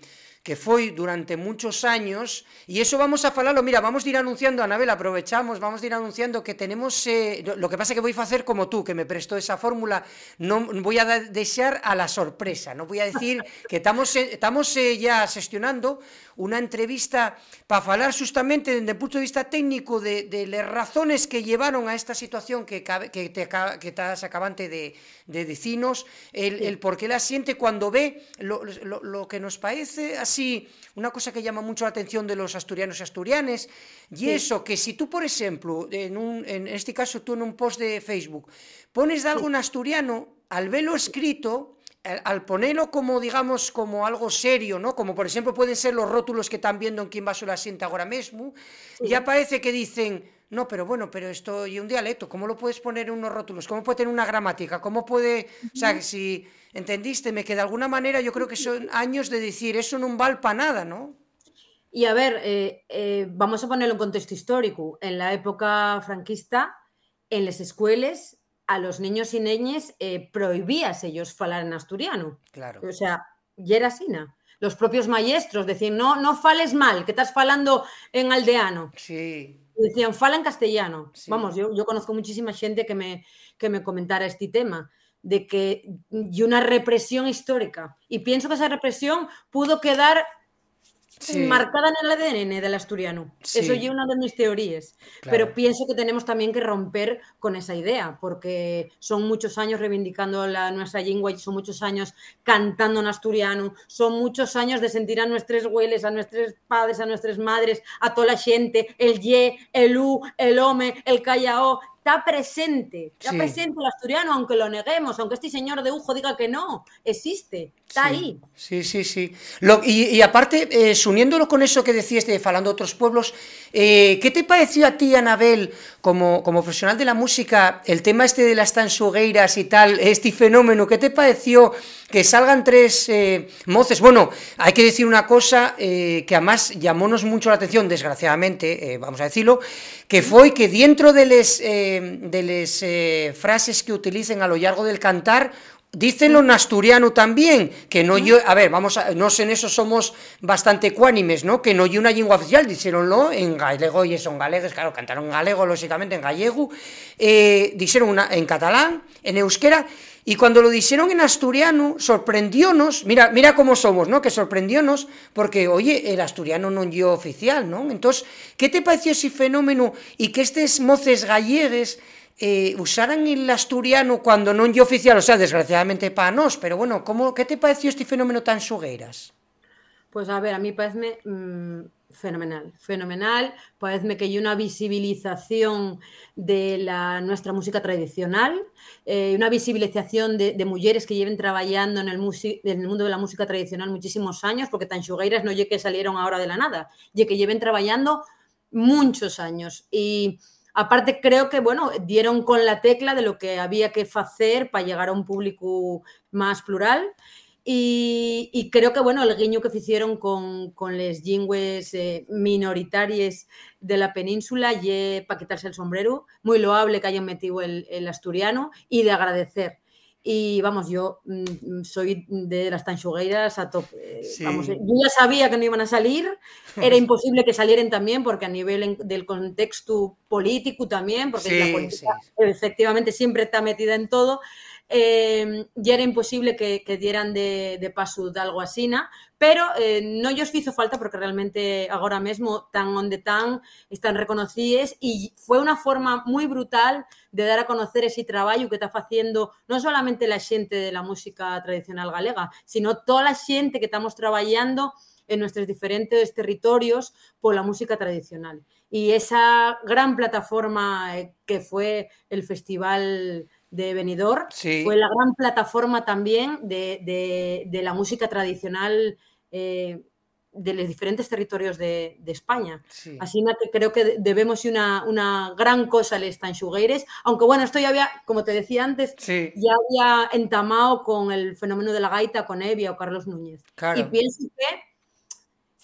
que foi durante muchos años, y eso vamos a falarlo, mira, vamos a ir anunciando, Anabel, aprovechamos, vamos a ir anunciando que tenemos, eh, lo que pasa que voy a hacer como tú, que me prestó esa fórmula, no voy a desear a la sorpresa, no voy a decir que estamos, eh, estamos eh, ya gestionando una entrevista para falar justamente desde el punto de vista técnico de, de las razones que llevaron a esta situación que, que, te, que estás acabante de, de decinos, el, el por qué la siente cuando ve lo, lo- lo que nos parece así, una cosa que llama mucho la atención de los asturianos y asturianes, y Sí. eso, que si tú, por ejemplo, en, un, en este caso tú en un post de Facebook, pones de algo en asturiano, al verlo escrito, al, ponerlo como, digamos, como algo serio, ¿no? Como, por ejemplo, pueden ser los rótulos que están viendo en Quien Vaso la sienta ahora mismo, ya parece que dicen, no, pero bueno, pero esto y un dialecto, ¿cómo lo puedes poner en unos rótulos? ¿Cómo puede tener una gramática? ¿Cómo puede, o sea, si entendiste, me que de alguna manera yo creo que son años de decir, eso no vale para nada, ¿no? Y a ver, eh, eh, vamos a ponerlo en contexto histórico. En la época franquista, en las escuelas, a los niños y niñas eh, prohibías ellos falar en asturiano. Claro. O sea, ya era ¿no? Los propios maestros decían, no, no fales mal, que estás falando en aldeano. Sí. Decían, fala en castellano. Sí. Vamos, yo, yo conozco muchísima gente que me, que me comentara este tema de que y una represión histórica. Y pienso que esa represión pudo quedar Sí. marcada en el ADN del asturiano. Sí. Eso es una de mis teorías. Claro. Pero pienso que tenemos también que romper con esa idea, porque son muchos años reivindicando la, nuestra lengua y son muchos años cantando en asturiano, son muchos años de sentir a nuestros hueles, a nuestros padres, a nuestras madres, a toda la gente, el ye, el u, el home, el callao, está presente, está Sí. presente el asturiano, aunque lo neguemos, aunque este señor de Ujo diga que no, existe, está Sí, ahí. Sí, sí, sí. Lo- y, y aparte, eh, uniéndolo con eso que decías de falando de otros pueblos, eh, ¿qué te pareció a ti, Anabel, como, como profesional de la música, el tema este de las tansugueiras y tal, este fenómeno, ¿qué te pareció que salgan tres eh, moces? Bueno, hay que decir una cosa eh, que además llamónos mucho la atención, desgraciadamente, eh, vamos a decirlo, que fue que dentro de les, eh, de les eh, frases que utilicen a lo largo del cantar, Dícenlo en asturiano también, que no yo, a ver, vamos a, nos en eso somos bastante ecuánimes, ¿no? Que no hay una lengua oficial, díxeronlo en galego y son galegues, claro, cantaron en galego, lógicamente, en gallego, eh, dijeron una, en catalán, en euskera, y cuando lo dijeron en asturiano, sorprendiónos, mira, mira cómo somos, ¿no? Que sorprendiónos, porque, oye, el asturiano non yo oficial, ¿no? Entonces, ¿qué te pareció ese fenómeno y que estes moces gallegues eh, usaran el asturiano cuando non lle oficial, o sea, desgraciadamente para nós, pero bueno, como, que te pareció este fenómeno tan xogueiras? Pues a ver, a mí parece fenomenal, fenomenal. Parece que hay una visibilización de la, nuestra música tradicional, eh, una visibilización de, de, mujeres que lleven trabajando en el, en el, mundo de la música tradicional muchísimos años, porque tan xugueiras no lle que salieron ahora de la nada, lle que lleven trabajando muchos años. Y aparte creo que, bueno, dieron con la tecla de lo que había que hacer para llegar a un público más plural. Y, y, creo que, bueno, el guiño que hicieron con, con les lingües eh, minoritarias de la península y para quitarse el sombrero, muy loable que hayan metido el, el asturiano y de agradecer. Y vamos, yo mmm, soy de las tanchugueiras a tope. Sí. Vamos, yo ya sabía que no iban a salir, era imposible que salieran también, porque a nivel del contexto político también, porque sí, la política sí. efectivamente siempre está metida en todo, eh, ya era imposible que, que dieran de, de, paso de algo así, ¿no? pero eh, no os hizo falta porque realmente ahora mismo tan donde tan están reconocidas y fue una forma muy brutal de dar a conocer ese trabajo que está haciendo no solamente la gente de la música tradicional galega, sino toda la gente que estamos trabajando en nuestros diferentes territorios por la música tradicional. Y esa gran plataforma eh, que fue el Festival de Benidorm sí. fue la gran plataforma también de, de, de la música tradicional eh, de los diferentes territorios de, de España. Sí. Así que creo que debemos una, una gran cosa a los tanxugueires, aunque bueno, esto ya había, como te decía antes, sí. ya había entamado con el fenómeno de la gaita con Evia o Carlos Núñez. Claro. Y pienso que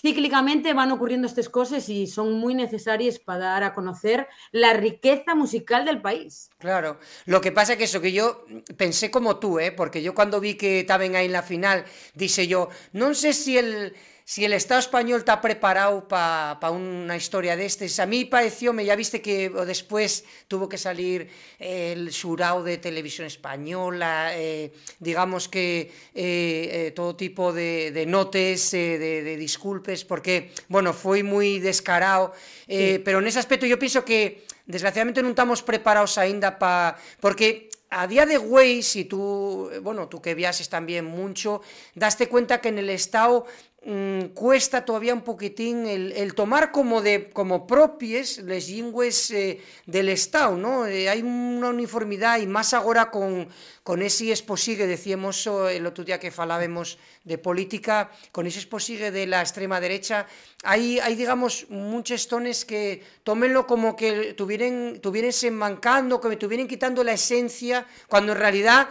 cíclicamente van ocurriendo estas cosas y son muy necesarias para dar a conocer la riqueza musical del país. Claro, lo que pasa es que eso, que yo pensé como tú, ¿eh? porque yo cuando vi que estaban ahí en la final, dice yo, no sé si el, si el Estado español está preparado para pa una historia de estes. A mí pareció, me ya viste que después tuvo que salir el surao de televisión española, eh, digamos que eh, eh, todo tipo de, de notes, de, de, disculpes, porque, bueno, fue muy descarado, sí. pero en ese aspecto yo pienso que desgraciadamente non estamos preparados aínda para... Porque a día de hoy, si tú, bueno, tú que viajes también mucho, daste cuenta que en el Estado mmm, cuesta todavía un poquitín el, el, tomar como de como propies les lingües eh, del Estado, ¿no? Eh, hai unha uniformidade e máis con, con ese exposigue, decíamos el outro día que falábamos de política, con ese exposigue de la extrema derecha, hay, hay digamos, muchos tones que tómenlo como que tuvieran, tuvierense mancando, que me tuvieran quitando la esencia, cuando en realidad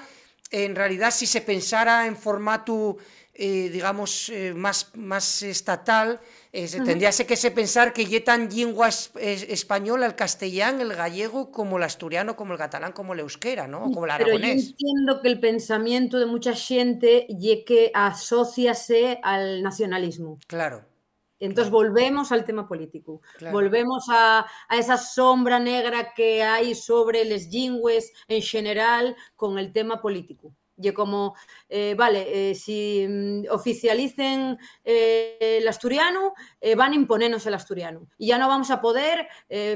en realidad si se pensara en formato eh, digamos, eh, más, más estatal, eh, se, tendría que se pensar que ya tan lengua española el castellano, el gallego, como el asturiano, como el catalán, como el euskera, ¿no? Como el aragonés. Pero yo entiendo que el pensamiento de mucha gente ye que asociase al nacionalismo. Claro. Entonces volvemos al tema político, volvemos a, a, esa sombra negra que hay sobre les lingües en general con el tema político. Y como, eh, vale, eh, si mm, oficialicen eh, el asturiano, van a imponernos el asturiano. Y ya no vamos a poder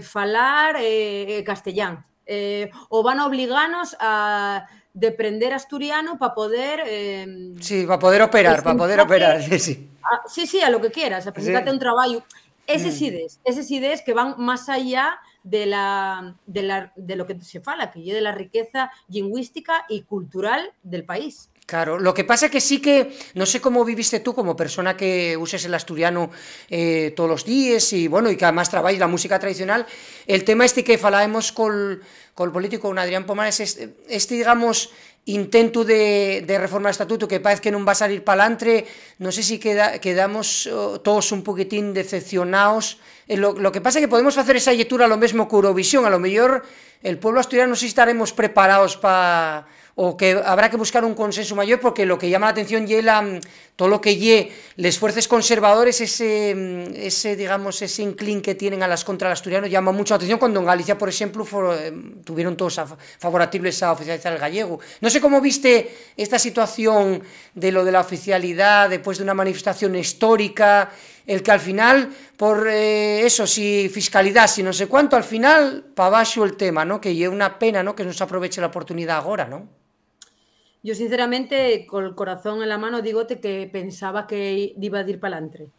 falar castellán. o van a obligarnos a deprender asturiano para poder... sí, para poder operar, para poder operar, sí, sí. sí, sí, a lo que quieras, a presentarte un trabajo. Esas mm. ideas, esas ideas que van más allá de, la, de, la, de lo que se fala, que de la riqueza lingüística y cultural del país. Claro, lo que pasa es que sí que, no sé cómo viviste tú como persona que uses el asturiano eh, todos los días y bueno, y que además trabajas la música tradicional, el tema este que falábamos con, col político un Adrián Pomares este, este digamos intento de, de reforma do estatuto que parece que non va a salir palantre non sei se queda, quedamos todos un poquitín decepcionados. Eh, lo, lo que pasa é que podemos facer esa lectura a lo mesmo que Eurovisión a lo mellor el pueblo asturiano non sei estaremos preparados para o que habrá que buscar un consenso mayor porque lo que llama la atención y la, todo lo que lle les fuerzas conservadores ese, ese digamos ese inclín que tienen a las contra el asturiano llama mucho la atención cuando en Galicia por ejemplo for, eh, tuvieron todos a, favorables a oficializar el gallego no sé cómo viste esta situación de lo de la oficialidad después de una manifestación histórica el que al final, por eh, eso, si fiscalidad, si no sé cuánto, al final, para abajo el tema, ¿no? Que es una pena, ¿no? Que no se aproveche la oportunidad ahora, ¿no? Yo sinceramente, con el corazón en la mano, digote que pensaba que iba a ir para adelante.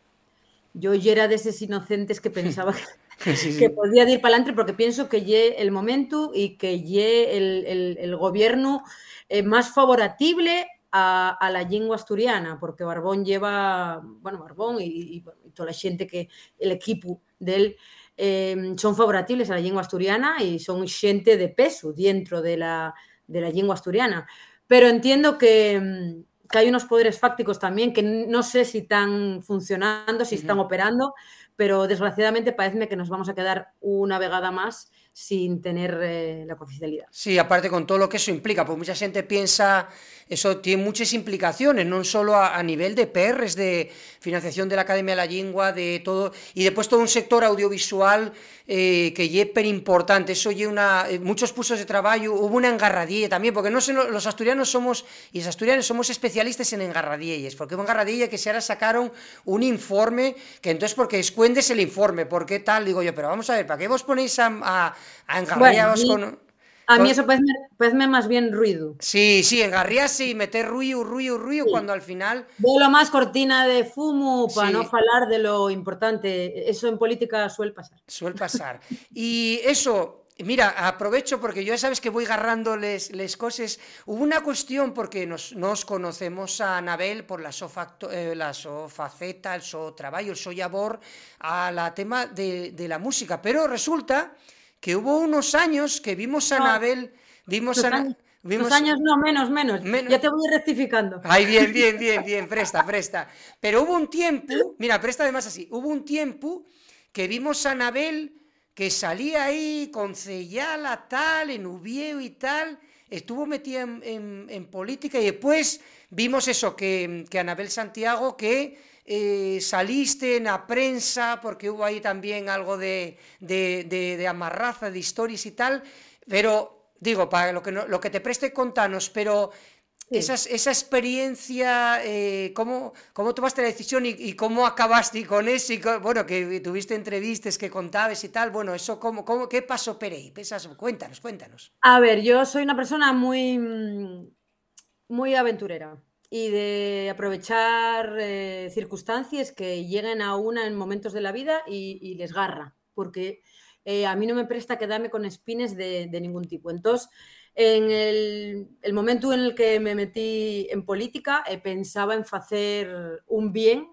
Yo ya era de esos inocentes que pensaba que podía ir para adelante porque pienso que lle el momento y que lle el, gobierno eh, más favorable a, la lengua asturiana, porque Barbón lleva, bueno, Barbón y, toda la gente que el equipo de él eh, son favorables a la lengua asturiana y son gente de peso dentro de la, de la lengua asturiana. Pero entiendo que, mm, que, hay unos poderes fácticos también que no sé si están funcionando, si están operando, pero desgraciadamente parece que nos vamos a quedar una vegada más sin tener eh, la oficialidad. Sí, aparte con todo lo que eso implica, pues mucha gente piensa eso tiene muchas implicaciones, no solo a, nivel de PRs, de financiación de la Academia de la Lengua, de todo, y después todo un sector audiovisual eh, que es súper importante, eso lleva una, eh, muchos puestos de trabajo, hubo una engarradilla también, porque no sé, los asturianos somos, y los asturianos somos especialistas en engarradillas, porque hubo engarradilla que se ahora sacaron un informe, que entonces porque escuendes el informe, ¿por qué tal? Digo yo, pero vamos a ver, ¿para qué vos ponéis a, a, con a mí eso parece, más bien ruido. Sí, sí, engarriarse y meter ruido, ruido, ruido, cuando al final... De lo más cortina de fumo para no hablar de lo importante. Eso en política suele pasar. Suele pasar. y eso, Mira, aprovecho porque yo ya sabes que voy agarrándoles les cosas. Hubo una cuestión porque nos, nos conocemos a Anabel por la sofa, eh, la sofaceta, el so trabajo, el soyabor, a la tema de, de la música. Pero resulta que hubo unos años que vimos a Anabel, vimos a... Vimos... años no, menos, menos, Ya te voy rectificando. Ay, bien, bien, bien, bien, presta, presta. Pero hubo un tiempo, mira, presta además así, hubo un tiempo que vimos a Anabel que salía ahí con Ceyala tal, en Ubieo y tal, estuvo metida en, política y después vimos eso, que, que Anabel Santiago, que eh, saliste en la prensa, porque hubo ahí también algo de, de, amarraza, de historias y tal, pero digo, para lo que, lo que te preste contanos, pero esa, experiencia, eh, ¿cómo, ¿cómo, tomaste la decisión y, cómo acabaste con eso? Y, bueno, que tuviste entrevistas que contabas y tal, bueno, eso, ¿cómo, cómo, ¿qué pasó, Perey? Cuéntanos, cuéntanos. A ver, yo soy una persona muy, muy aventurera y de aprovechar eh, circunstancias que lleguen a una en momentos de la vida y, les garra, porque eh, a mí no me presta quedarme con espines de, ningún tipo. Entonces, en el, momento en el que me metí en política, eh, pensaba en hacer un bien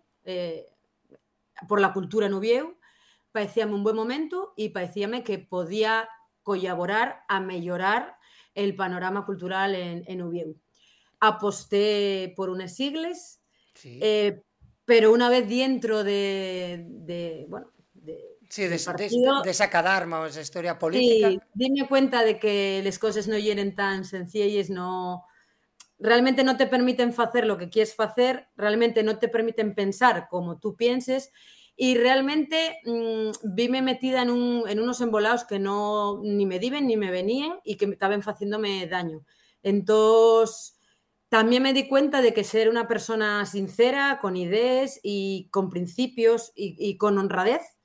por la cultura en Uvieu, parecíame un buen momento y parecíame que podía colaborar a mejorar el panorama cultural en, en aposté por unas siglas, eh, pero una vez dentro de, bueno, de, Sí, de, partido, de, o esa historia política. Sí, dime cuenta de que las cosas no llenen tan sencillas, no realmente no te permiten hacer lo que quieres hacer, realmente no te permiten pensar como tú pienses y realmente mmm, vime metida en, un, en, unos embolados que no ni me diven ni me venían y que estaban haciéndome daño. Entonces, también me di cuenta de que ser una persona sincera, con ideas y con principios y, y con honradez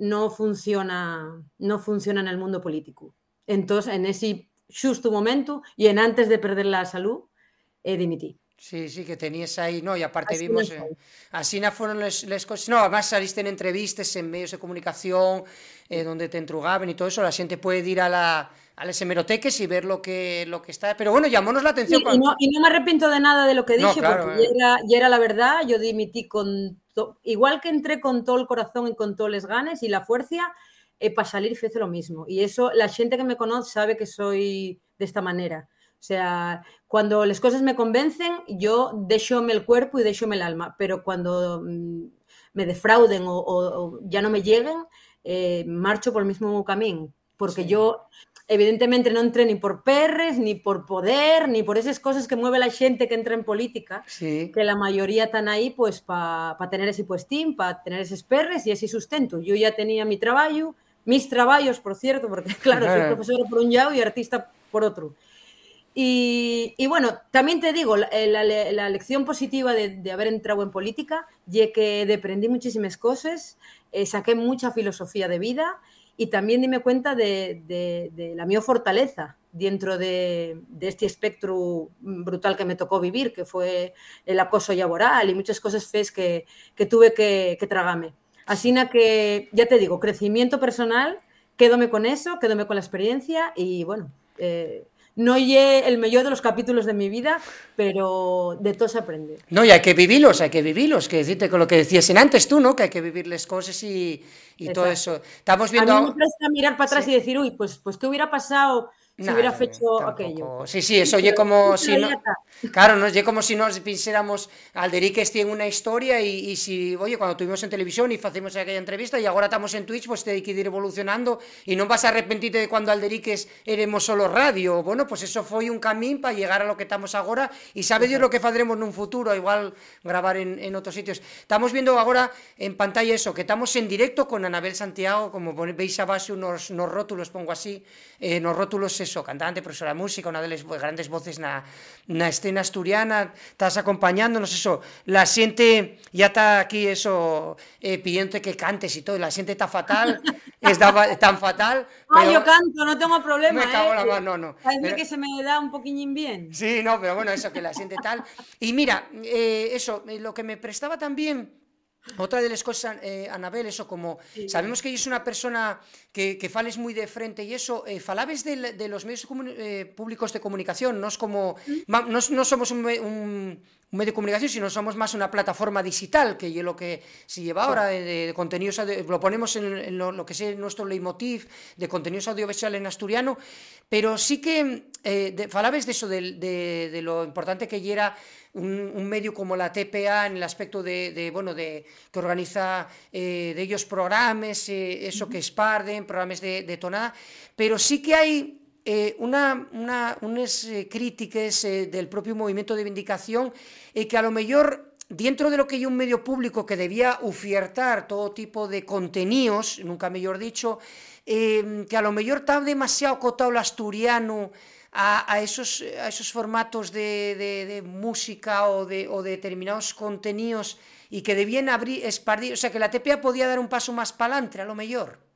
no funciona, no funciona en el mundo político. Entonces, en ese justo momento y en antes de perder la salud, eh, dimití. Sí, sí, que tenías ahí, no, y aparte así vimos, eh, así no fueron las cosas, no, además saliste en entrevistas, en medios de comunicación, eh, donde te entrugaban y todo eso, la gente puede ir a la, a las hemeroteques y ver lo que, lo que está, pero bueno, llamónos la atención. Sí, y, no, y, no, me arrepiento de nada de lo que dije, no, claro, porque eh. ya, era, ya, era, la verdad, yo dimití con, igual que entré con todo el corazón y con todos los ganes y la fuerza, eh, para salir hice lo mismo, y eso, la gente que me conoce sabe que soy de esta manera. O sea, cuando las cosas me convencen, yo déjome el cuerpo y déjome el alma, pero cuando mm, me defrauden o, o, o ya no me lleguen, eh, marcho por el mismo camino, porque sí. yo evidentemente no entré ni por perres, ni por poder, ni por esas cosas que mueve la gente que entra en política, sí. que la mayoría están ahí pues para pa tener ese puestín, para tener esos perres y ese sustento. Yo ya tenía mi trabajo, mis trabajos, por cierto, porque claro, soy profesora por un lado y artista por otro. Y, y, bueno, también te digo, la, la, la lección positiva de, de, haber entrado en política, ya que aprendí muchísimas cosas, eh, saqué mucha filosofía de vida y también dime cuenta de, de, de la mi fortaleza dentro de, este espectro brutal que me tocó vivir, que fue el acoso laboral y muchas cosas fees que, que tuve que, que tragarme. Así que, ya te digo, crecimiento personal, quédome con eso, quédome con la experiencia y bueno, eh, no lle el mellor de los capítulos de mi vida, pero de todo se aprende. No, y hay que vivirlos, hay que vivirlos, que decirte con lo que decías en antes tú, ¿no? Que hay que vivir las cosas y, y todo eso. Estamos viendo... A mí me mirar para atrás sí. y decir, uy, pues, pues ¿qué hubiera pasado si nah, hubiera hecho tampoco. aquello. Sí, sí, eso oye como si no, claro, no oye como si nos pensáramos Alderiques tiene una historia y, y, si, oye, cuando tuvimos en televisión y hacemos aquella entrevista y ahora estamos en Twitch, pues te hay que ir evolucionando y no vas a arrepentirte de cuando Alderiques éramos solo radio. Bueno, pues eso fue un camino para llegar a lo que estamos ahora y sabe Dios lo que faremos en un futuro, igual grabar en, en otros sitios. Estamos viendo ahora en pantalla eso, que estamos en directo con Anabel Santiago, como veis a base unos, unos rótulos, pongo así, eh, unos rótulos eso, cantante, profesora de música, una de las grandes voces na, na escena asturiana, estás acompañándonos, eso, la siente, ya está aquí eso, eh, pidiéndote que cantes y todo, la siente está fatal, está tan fatal. Ah, pero... yo canto, no tengo problema. Me cago eh, la mano, no, no. Pero... que se me da un poquillín bien. Sí, no, pero bueno, eso, que la siente tal. Y mira, eh, eso, lo que me prestaba también Otra de las cosas, eh, Anabel, eso como sí, sabemos que ella es una persona que, que fales muy de frente y eso, eh, falabes de, de los medios eh, públicos de comunicación, no es como, no, no somos un, un, un medio de comunicación, sino somos más una plataforma digital, que es lo que se lleva ahora de, de contenidos, lo ponemos en, en lo, lo, que es nuestro leitmotiv de contenidos audiovisuales en asturiano, pero sí que eh, de, falabes de eso, de, de, de, lo importante que era un, un, medio como la TPA en el aspecto de, de bueno, de que organiza eh, de ellos programas, eh, eso que esparden, programas de, de tonada, pero sí que hay eh, una, una, unas eh, críticas eh, del propio movimiento de vindicación eh, que a lo mejor dentro de lo que hay un medio público que debía ofertar todo tipo de contenidos, nunca mejor dicho, eh, que a lo mejor está demasiado cotado el asturiano a, esos, a esos formatos de, música o de, determinados contenidos y que debían abrir, espardir, o sea, que la TPA podía dar un paso más para adelante, a lo mejor.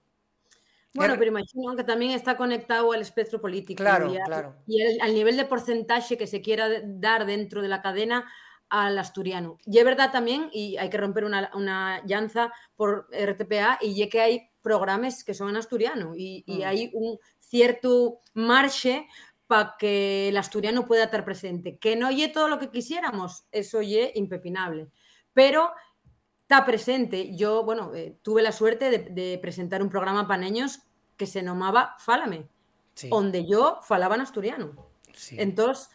Bueno, pero imagino que también está conectado al espectro político claro, y, a, claro. y el, al nivel de porcentaje que se quiera dar dentro de la cadena al asturiano. Y es verdad también, y hay que romper una, una llanza por RTPA, y ya que hay programas que son en asturiano y, y mm. hay un cierto marche para que el asturiano pueda estar presente. Que no oye todo lo que quisiéramos, eso oye impepinable. Pero está presente. Yo, bueno, eh, tuve la suerte de, de, presentar un programa para niños que se llamaba Fálame, sí. donde yo falaba en asturiano. Sí. Entonces,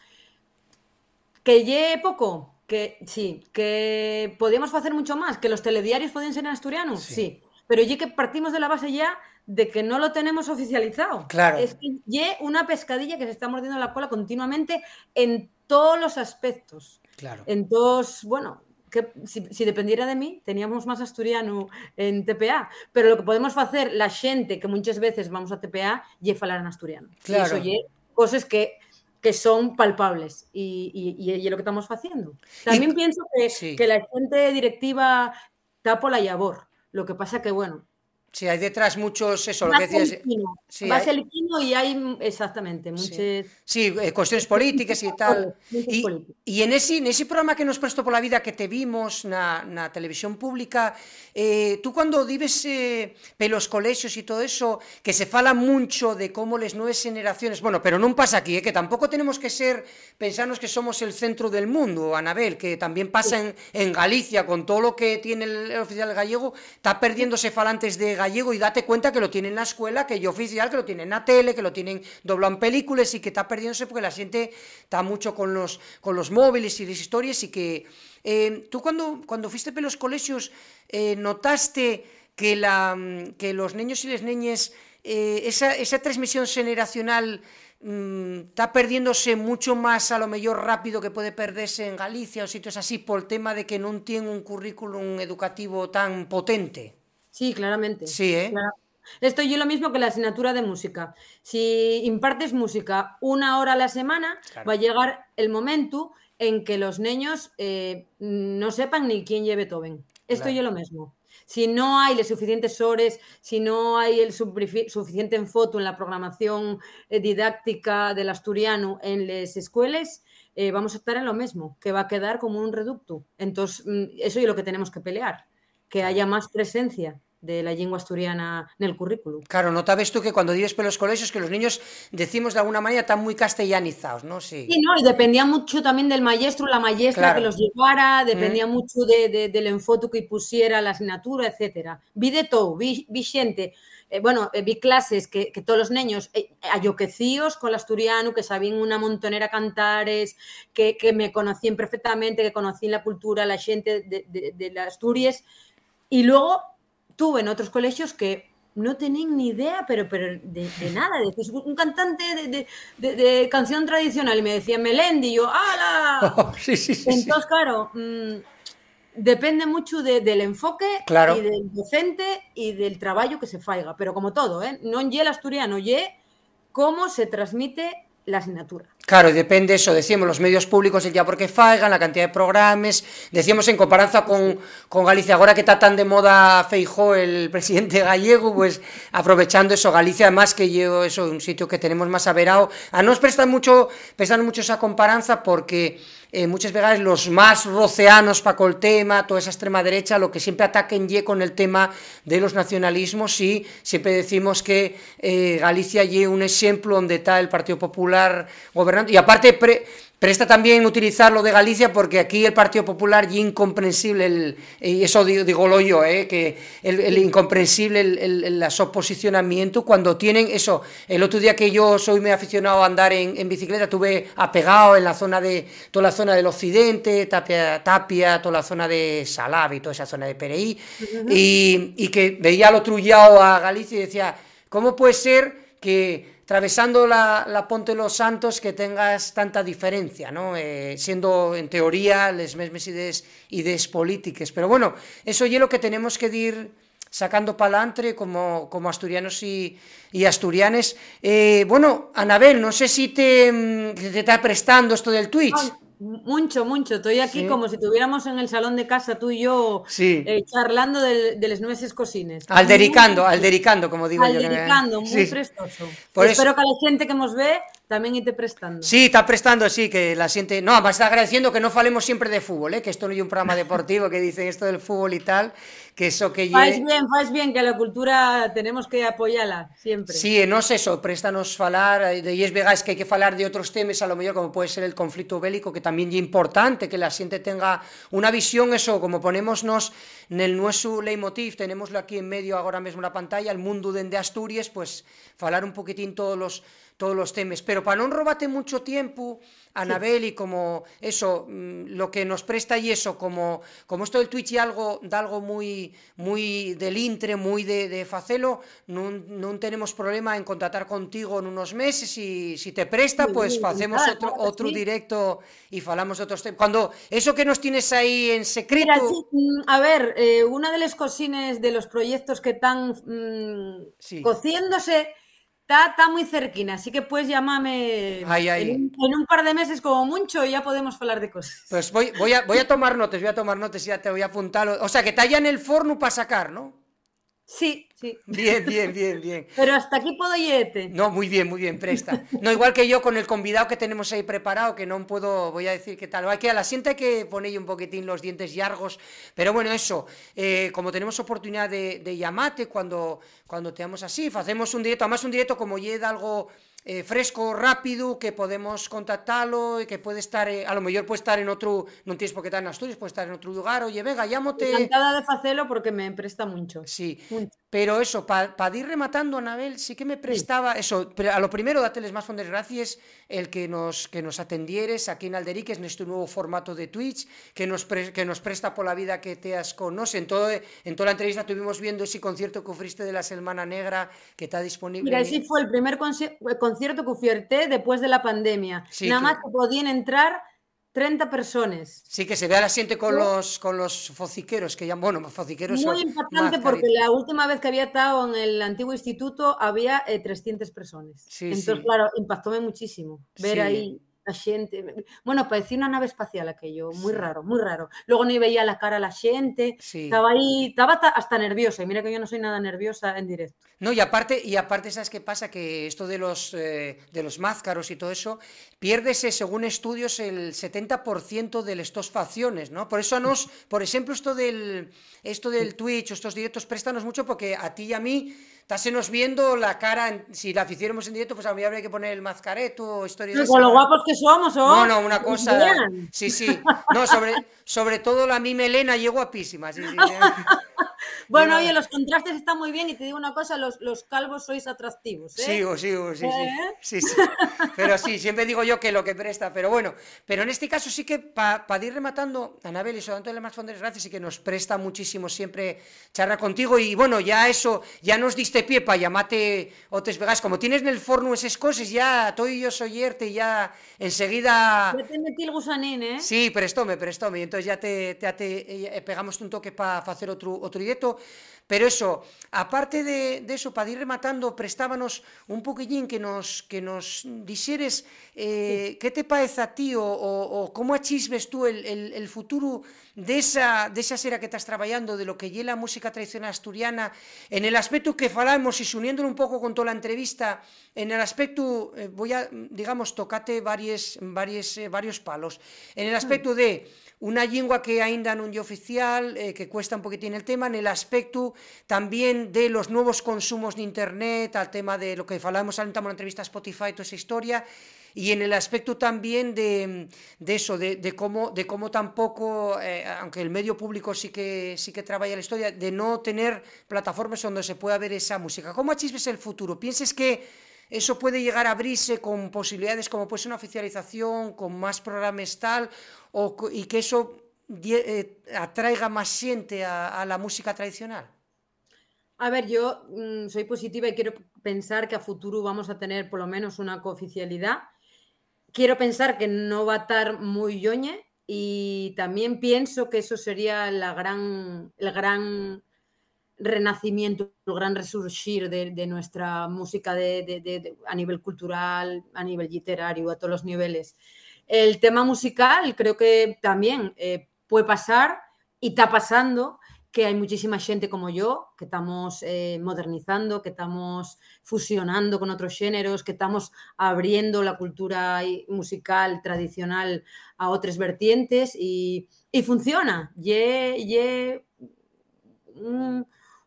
Que lle pouco, que sí, que podíamos facer mucho máis, que los telediarios poden ser en asturiano, sí. sí. Pero lle que partimos de la base ya de que no lo tenemos oficializado. Claro. Es que lle una pescadilla que se está mordiendo la cola continuamente en todos los aspectos. Claro. En todos, bueno, que si, si dependiera de mí, teníamos máis asturiano en TPA, pero lo que podemos facer la xente que muchas veces vamos a TPA lle falar en asturiano. Claro. E iso lle cosas que que son palpables y, y, y, lo que estamos haciendo. También y, pienso que, sí. que, la gente directiva está por la labor. Lo que pasa que, bueno, Sí, hay detrás muchos, eso, lo que decías. Sí, Vas hay... el quino y hay, exactamente, muchas... Sí, sí eh, cuestiones políticas y tal. Y, y en, ese, en ese programa que nos prestó por la vida que te vimos na, na televisión pública, eh, tú cuando vives eh, pelos colegios y todo eso, que se fala mucho de cómo las nuevas generaciones, bueno, pero no pasa aquí, eh, que tampoco tenemos que ser, pensarnos que somos el centro del mundo, Anabel, que también pasa en, en Galicia, con todo lo que tiene el, el oficial gallego, está perdiéndose falantes de gallego y date cuenta que lo tienen en la escuela, que yo oficial, que lo tienen en la tele, que lo tienen doblado en películas y que está perdiéndose porque la gente está mucho con los, con los móviles y las historias y que eh, tú cuando, cuando fuiste por los colegios eh, notaste que, la, que los niños y las niñas, eh, esa, esa transmisión generacional está perdiéndose mucho más a lo mejor rápido que puede perderse en Galicia o sitios así por el tema de que no tienen un currículum educativo tan potente. Sí, claramente. Sí, ¿eh? Claro. Esto yo lo mismo que la asignatura de música. Si impartes música una hora a la semana, claro. va a llegar el momento en que los niños eh, no sepan ni quién lleve Beethoven. Esto claro. yo lo mismo. Si no hay las suficientes horas, si no hay el suficiente enfoque en la programación eh, didáctica del asturiano en las escuelas, eh, vamos a estar en lo mismo, que va a quedar como un reducto. Entonces, mm, eso es lo que tenemos que pelear, que haya más presencia de la lengua asturiana en el currículum. Claro, notabas tú que cuando vives por los colegios que los niños, decimos de alguna manera, están muy castellanizados, ¿no? Sí, sí ¿no? Y dependía mucho también del maestro, la maestra claro. que los llevara, dependía mm. mucho de, de, del enfoque que pusiera la asignatura, etcétera. Vi de todo, vi, vi gente, eh, bueno, eh, vi clases que, que, todos los niños eh, ayoquecíos con el asturiano, que sabían una montonera cantares, que, que me conocían perfectamente, que conocían la cultura, la gente de, de, de las Asturias, y luego tuve en otros colegios que no tenían ni idea, pero, pero de, de nada. Decís, un cantante de, de, de, canción tradicional y me decía Melendi, y yo, ¡hala! Oh, sí, sí, sí, Entonces, claro, mmm, depende mucho del enfoque claro. y del docente y del trabajo que se faiga. Pero como todo, ¿eh? no en el asturiano, ye cómo se transmite la asignatura. Claro, depende eso, decíamos, los medios públicos el ya porque faigan, la cantidad de programas, decíamos en comparanza con, con Galicia, ahora que está tan de moda Feijó, el presidente gallego, pues aprovechando eso, Galicia además que yo, eso, un sitio que tenemos más averado, a nos prestan mucho, prestan mucho esa comparanza porque eh, muchas veces los más roceanos para el tema, toda esa extrema derecha, lo que siempre ataquen ye con el tema de los nacionalismos y siempre decimos que eh, Galicia ye un ejemplo donde está el Partido Popular gobernando y aparte pre, presta también utilizar lo de Galicia porque aquí el Partido Popular y incomprensible, el, y eso digo, digo lo yo, eh, que el, el incomprensible el, el, el, posicionamiento cuando tienen eso, el otro día que yo soy muy aficionado a andar en, en, bicicleta, tuve apegado en la zona de, toda la zona del occidente, Tapia, Tapia toda la zona de Salavi, toda esa zona de Pereí, uh -huh. y, y, que veía lo trullado a Galicia y decía, ¿cómo puede ser que atravesando la, la, Ponte Los Santos que tengas tanta diferencia, ¿no? Eh, siendo en teoría las mismas ideas, ideas políticas. Pero bueno, eso es lo que tenemos que ir sacando para adelante como, como asturianos y, y asturianes. Eh, bueno, Anabel, no sé si te, mm, te está prestando esto del Twitch. Mucho, mucho. Estoy aquí sí. como si estuviéramos en el salón de casa tú y yo sí. eh, charlando de, de las nueces cocines. Aldericando, muy, aldericando, como digo aldericando, yo. muy sí. prestoso. Por espero que la gente que nos ve también esté prestando. Sí, está prestando, sí, que la gente... No, además está agradeciendo que no falemos siempre de fútbol, ¿eh? que esto no es un programa deportivo que dice esto del fútbol y tal, que eso que... Faz bien, faz bien, que la cultura tenemos que apoyarla siempre. Sí, no es eso, préstanos falar, de yes vegáis que hay que falar de otros temas, a lo mejor como puede ser el conflicto bélico, que también es importante que la gente tenga una visión, eso, como ponémonos en el nuestro leitmotiv, tenemoslo aquí en medio ahora mismo la pantalla, el mundo de Asturias, pues falar un poquitín todos los todos los temas. Pero para non robate mucho tiempo, Anabel y como eso, mm, lo que nos presta y eso, como, como esto del Twitch y algo, da algo muy, muy del intre, muy de, de facelo, no tenemos problema en contratar contigo en unos meses y si te presta, pues hacemos otro, otro directo y falamos de otros temas. Cuando eso que nos tienes ahí en secreto... Mm, a ver, eh, una de las cosines de los proyectos que están mm, cociéndose Está, muy cerquina, así que puedes llamarme En, un, par de meses como mucho y ya podemos hablar de cosas. Pues voy, voy, a, voy a tomar notas, voy a tomar notas y ya te voy a apuntar. O sea, que está ya en el forno para sacar, ¿no? Sí, sí. Bien, bien, bien, bien. Pero hasta aquí puedo irte. No, muy bien, muy bien, presta. No, igual que yo con el convidado que tenemos ahí preparado, que no puedo, voy a decir qué tal. Hay que a la sienta hay que poner un poquitín los dientes largos. Pero bueno, eso, eh, como tenemos oportunidad de, llamarte cuando, cuando te así, hacemos un directo, además un directo como llega algo eh, fresco, rápido, que podemos contactarlo y que puede estar, eh, a lo mejor puede estar en otro, no tienes por qué estar en Asturias, puede estar en otro lugar, oye, venga, llámote. Encantada de hacerlo porque me presta mucho. Sí, pero eso, para ir rematando, Anabel, sí que me prestaba, eso, a lo primero, dáteles más fondes gracias el que nos, que nos atendieres aquí en Alderiques, en este nuevo formato de Twitch, que nos, que nos presta por la vida que te has conoce. En, todo, en toda la entrevista estuvimos viendo ese concierto que ofreciste de la Semana Negra, que está disponible. Mira, ese fue el primer concierto que oferté después de la pandemia. Nada más que podían entrar 30 personas. Sí, que se vea la siente con los con los fociqueros, que llaman, bueno, fociqueros. Muy importante porque la última vez que había estado en el antiguo instituto había 300 eh, personas. Entonces, claro, impactóme muchísimo ver ahí la gente. Bueno, parecía una nave espacial aquello, muy raro, muy raro. Luego ni veía la cara a la gente, estaba ahí, estaba hasta nerviosa. Y mira que yo no soy nada nerviosa en directo. No, y aparte, y aparte ¿sabes qué pasa? Que esto de los, eh, de los máscaros y todo eso, piérdese, según estudios, el 70% de estas facciones, ¿no? Por eso nos, por ejemplo, esto del, esto del Twitch, estos directos, préstanos mucho porque a ti y a mí estásenos viendo la cara, si la hiciéramos en directo, pues a mí habría que poner el mazcareto o historia de Con lo guapos que somos, ¿o? No, no, una cosa. Sí, sí. No, sobre, sobre todo la mi melena llegó guapísima. Sí, sí, Bueno, oye, los contrastes están muy bien y te digo una cosa, los, los calvos sois atractivos. ¿eh? Sí, sí, sí, ¿Eh? sí, sí, Pero sí, siempre digo yo que lo que presta, pero bueno, pero en este caso sí que para ir rematando, Anabel y Sodanto de más Fondes, gracias y que nos presta muchísimo siempre charla contigo y bueno, ya eso, ya nos diste pie para llamarte Otes Vegas, como tienes en el forno esas cosas, ya estoy yo soy y ya enseguida... Ya te metí el gusanín, ¿eh? Sí, prestóme, prestóme, y entonces ya te, te, te pegamos un toque para hacer otro, otro je to pero eso, aparte de, eso, para ir rematando, prestábanos un poquillín que nos, que nos dijeres eh, qué te parece a ti o, cómo achisbes tú el, futuro de esa, de esa sera que estás trabajando, de lo que lleva la música tradicional asturiana, en el aspecto que falamos y uniéndolo un poco con toda la entrevista, en el aspecto, eh, voy a, digamos, tocate varios, varios, eh, varios palos, en el aspecto de una lengua que ainda non lle oficial, eh, que cuesta un poquitín el tema, en el aspecto también de los nuevos consumos de Internet, al tema de lo que falamos en la entrevista a Spotify, toda esa historia, y en el aspecto también de, eso, de, cómo, de cómo tampoco, eh, aunque el medio público sí que, sí que trabaja la historia, de no tener plataformas donde se pueda ver esa música. ¿Cómo achisbes el futuro? ¿Piensas que eso puede llegar a abrirse con posibilidades como una oficialización, con más programas tal, o, y que eso eh, atraiga más gente a, la música tradicional? A ver, yo mm, soy positiva y quiero pensar que a futuro vamos a tener por lo menos una cooficialidad. Quiero pensar que no va a estar muy yoñe y también pienso que eso sería gran, el gran renacimiento, el gran resurgir de, nuestra música de, a nivel cultural, a nivel literario, a todos los niveles. El tema musical creo que también eh, puede pasar y está pasando que hay muchísima gente como yo que estamos eh, modernizando, que estamos fusionando con otros géneros, que estamos abriendo la cultura musical tradicional a otras vertientes y, funciona. y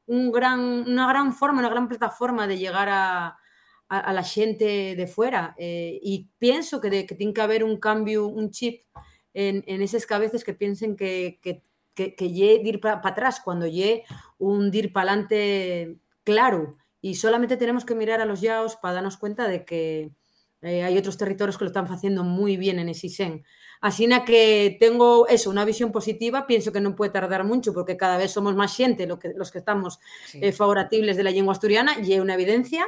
un gran, una gran forma, una gran plataforma de llegar a, a, la gente de fuera. Eh, y pienso que, de, que, tiene que haber un cambio, un chip en, en esas cabezas que piensen que, que, que ir para atrás, cuando ye un dir para adelante claro. Y solamente tenemos que mirar a los yaos para darnos cuenta de que Eh, hay otros territorios que lo están haciendo muy bien en Esisen. Así que tengo eso, una visión positiva, pienso que no puede tardar mucho porque cada vez somos más gente lo que, los que estamos eh, favorables de la lengua asturiana y hay una evidencia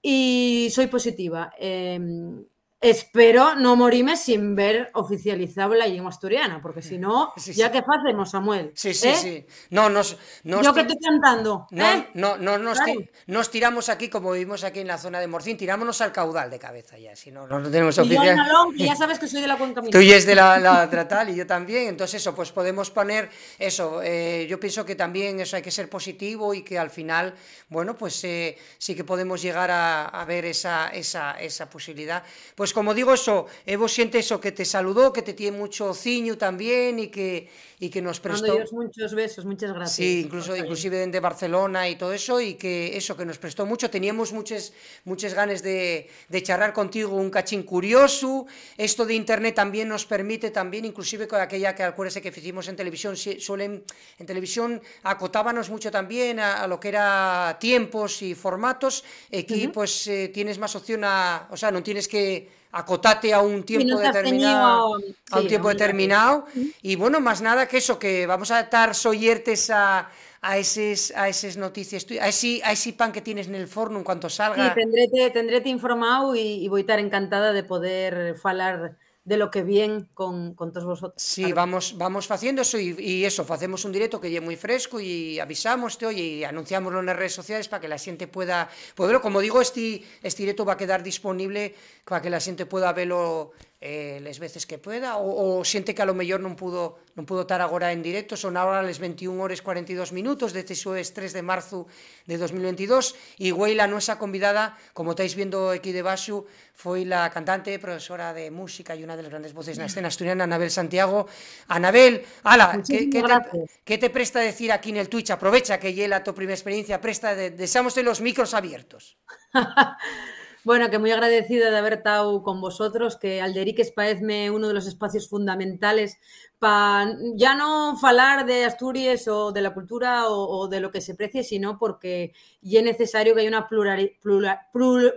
y soy positiva. Em, espero no morirme sin ver oficializado la lengua asturiana, porque si no, ya que hacemos, Samuel. Sí, sí, ¿Eh? sí. No, nos, Yo que estoy cantando. No, ¿eh? no, no nos, tiramos aquí, como vivimos aquí en la zona de Morcín, tirámonos al caudal de cabeza ya, si no, no tenemos oficial. Y ya sabes que soy de la cuenca Tú y es de la, la tratal y yo también, entonces eso, pues podemos poner eso. Eh, yo pienso que también eso hay que ser positivo y que al final, bueno, pues eh, sí que podemos llegar a, a ver esa, esa, esa posibilidad. Pues como digo, eso, Evo siente eso, que te saludó, que te tiene mucho ciño también y que, y que nos prestó... Dios muchos besos, muchas gracias. Sí, incluso, inclusive de Barcelona y todo eso, y que eso, que nos prestó mucho. Teníamos muchas, muchas ganas de, de charlar contigo un cachín curioso. Esto de Internet también nos permite, también, inclusive con aquella que acuérdese que hicimos en televisión, suelen, en televisión acotábamos mucho también a, lo que era tiempos y formatos. Aquí, pues, eh, tienes más opción a... O sea, no tienes que acotate a un tiempo determinado, a un tiempo determinado. Y bueno, más nada que eso, que vamos a estar soyertes a, a esas a esas noticias, a ese, a ese pan que tienes en el forno en cuanto salga. Sí, tendré, te informado y, y voy a estar encantada de poder falar de lo que bien con, con todos vosotros. Sí, vamos, vamos haciendo eso y, y, eso, hacemos un directo que lleve muy fresco y avisamos oye, y anunciámoslo en las redes sociales para que la gente pueda, poderlo. Como digo, este, este directo va a quedar disponible para que la gente pueda verlo eh, les veces que pueda o, o siente que a lo mellor non pudo non pudo estar agora en directo son agora les 21 horas 42 minutos deste xoes 3 de marzo de 2022 e Güey, la nosa convidada como estáis viendo aquí debaixo foi la cantante, profesora de música e unha das grandes voces na escena asturiana Anabel Santiago. Anabel, ala, que, que, te, que te presta decir aquí en el Twitch aprovecha que lle la tu primeira experiencia presta, de, deseamos los micros abiertos Bueno, que muy agradecida de haber estado con vosotros, que Alderiques parece uno de los espacios fundamentales para ya no falar de Asturias o de la cultura o, o de lo que se precie, sino porque ya es necesario que haya una plural, plural,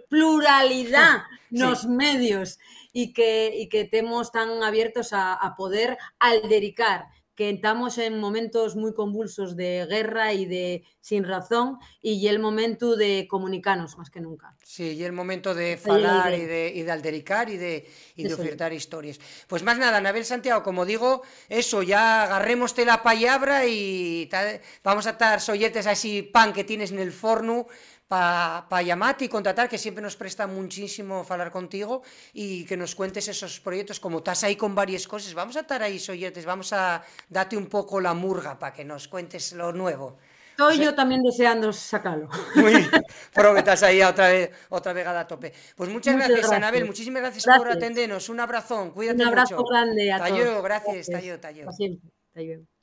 pluralidad en los medios y que, y que estemos tan abiertos a, a poder aldericar que estamos en momentos muy convulsos de guerra y de sin razón y el momento de comunicarnos más que nunca. Sí, y el momento de falar y de, y de aldericar y de, y de ofertar historias. Pues más nada, Anabel Santiago, como digo, eso, ya agarremos la palabra y tal, vamos a estar solletes a ese pan que tienes en el forno para pa llamarte y contratar, que siempre nos presta muchísimo hablar contigo y que nos cuentes esos proyectos, como estás ahí con varias cosas, vamos a estar ahí, soyetes, vamos a darte un poco la murga para que nos cuentes lo nuevo. Estoy o sea, yo también deseando sacarlo. Muy pero que estás ahí otra vez, otra vegada a tope. Pues muchas, muchas gracias, gracias, Anabel, muchísimas gracias, gracias, por atendernos, un abrazón, cuídate Un abrazo mucho. grande a tallo, todos. gracias, tallo, tallo. Siempre, tallo.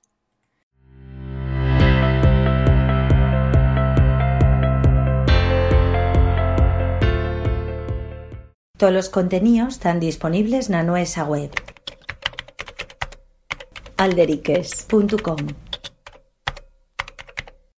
Todos los contenidos están disponibles en nuestra web alderiques.com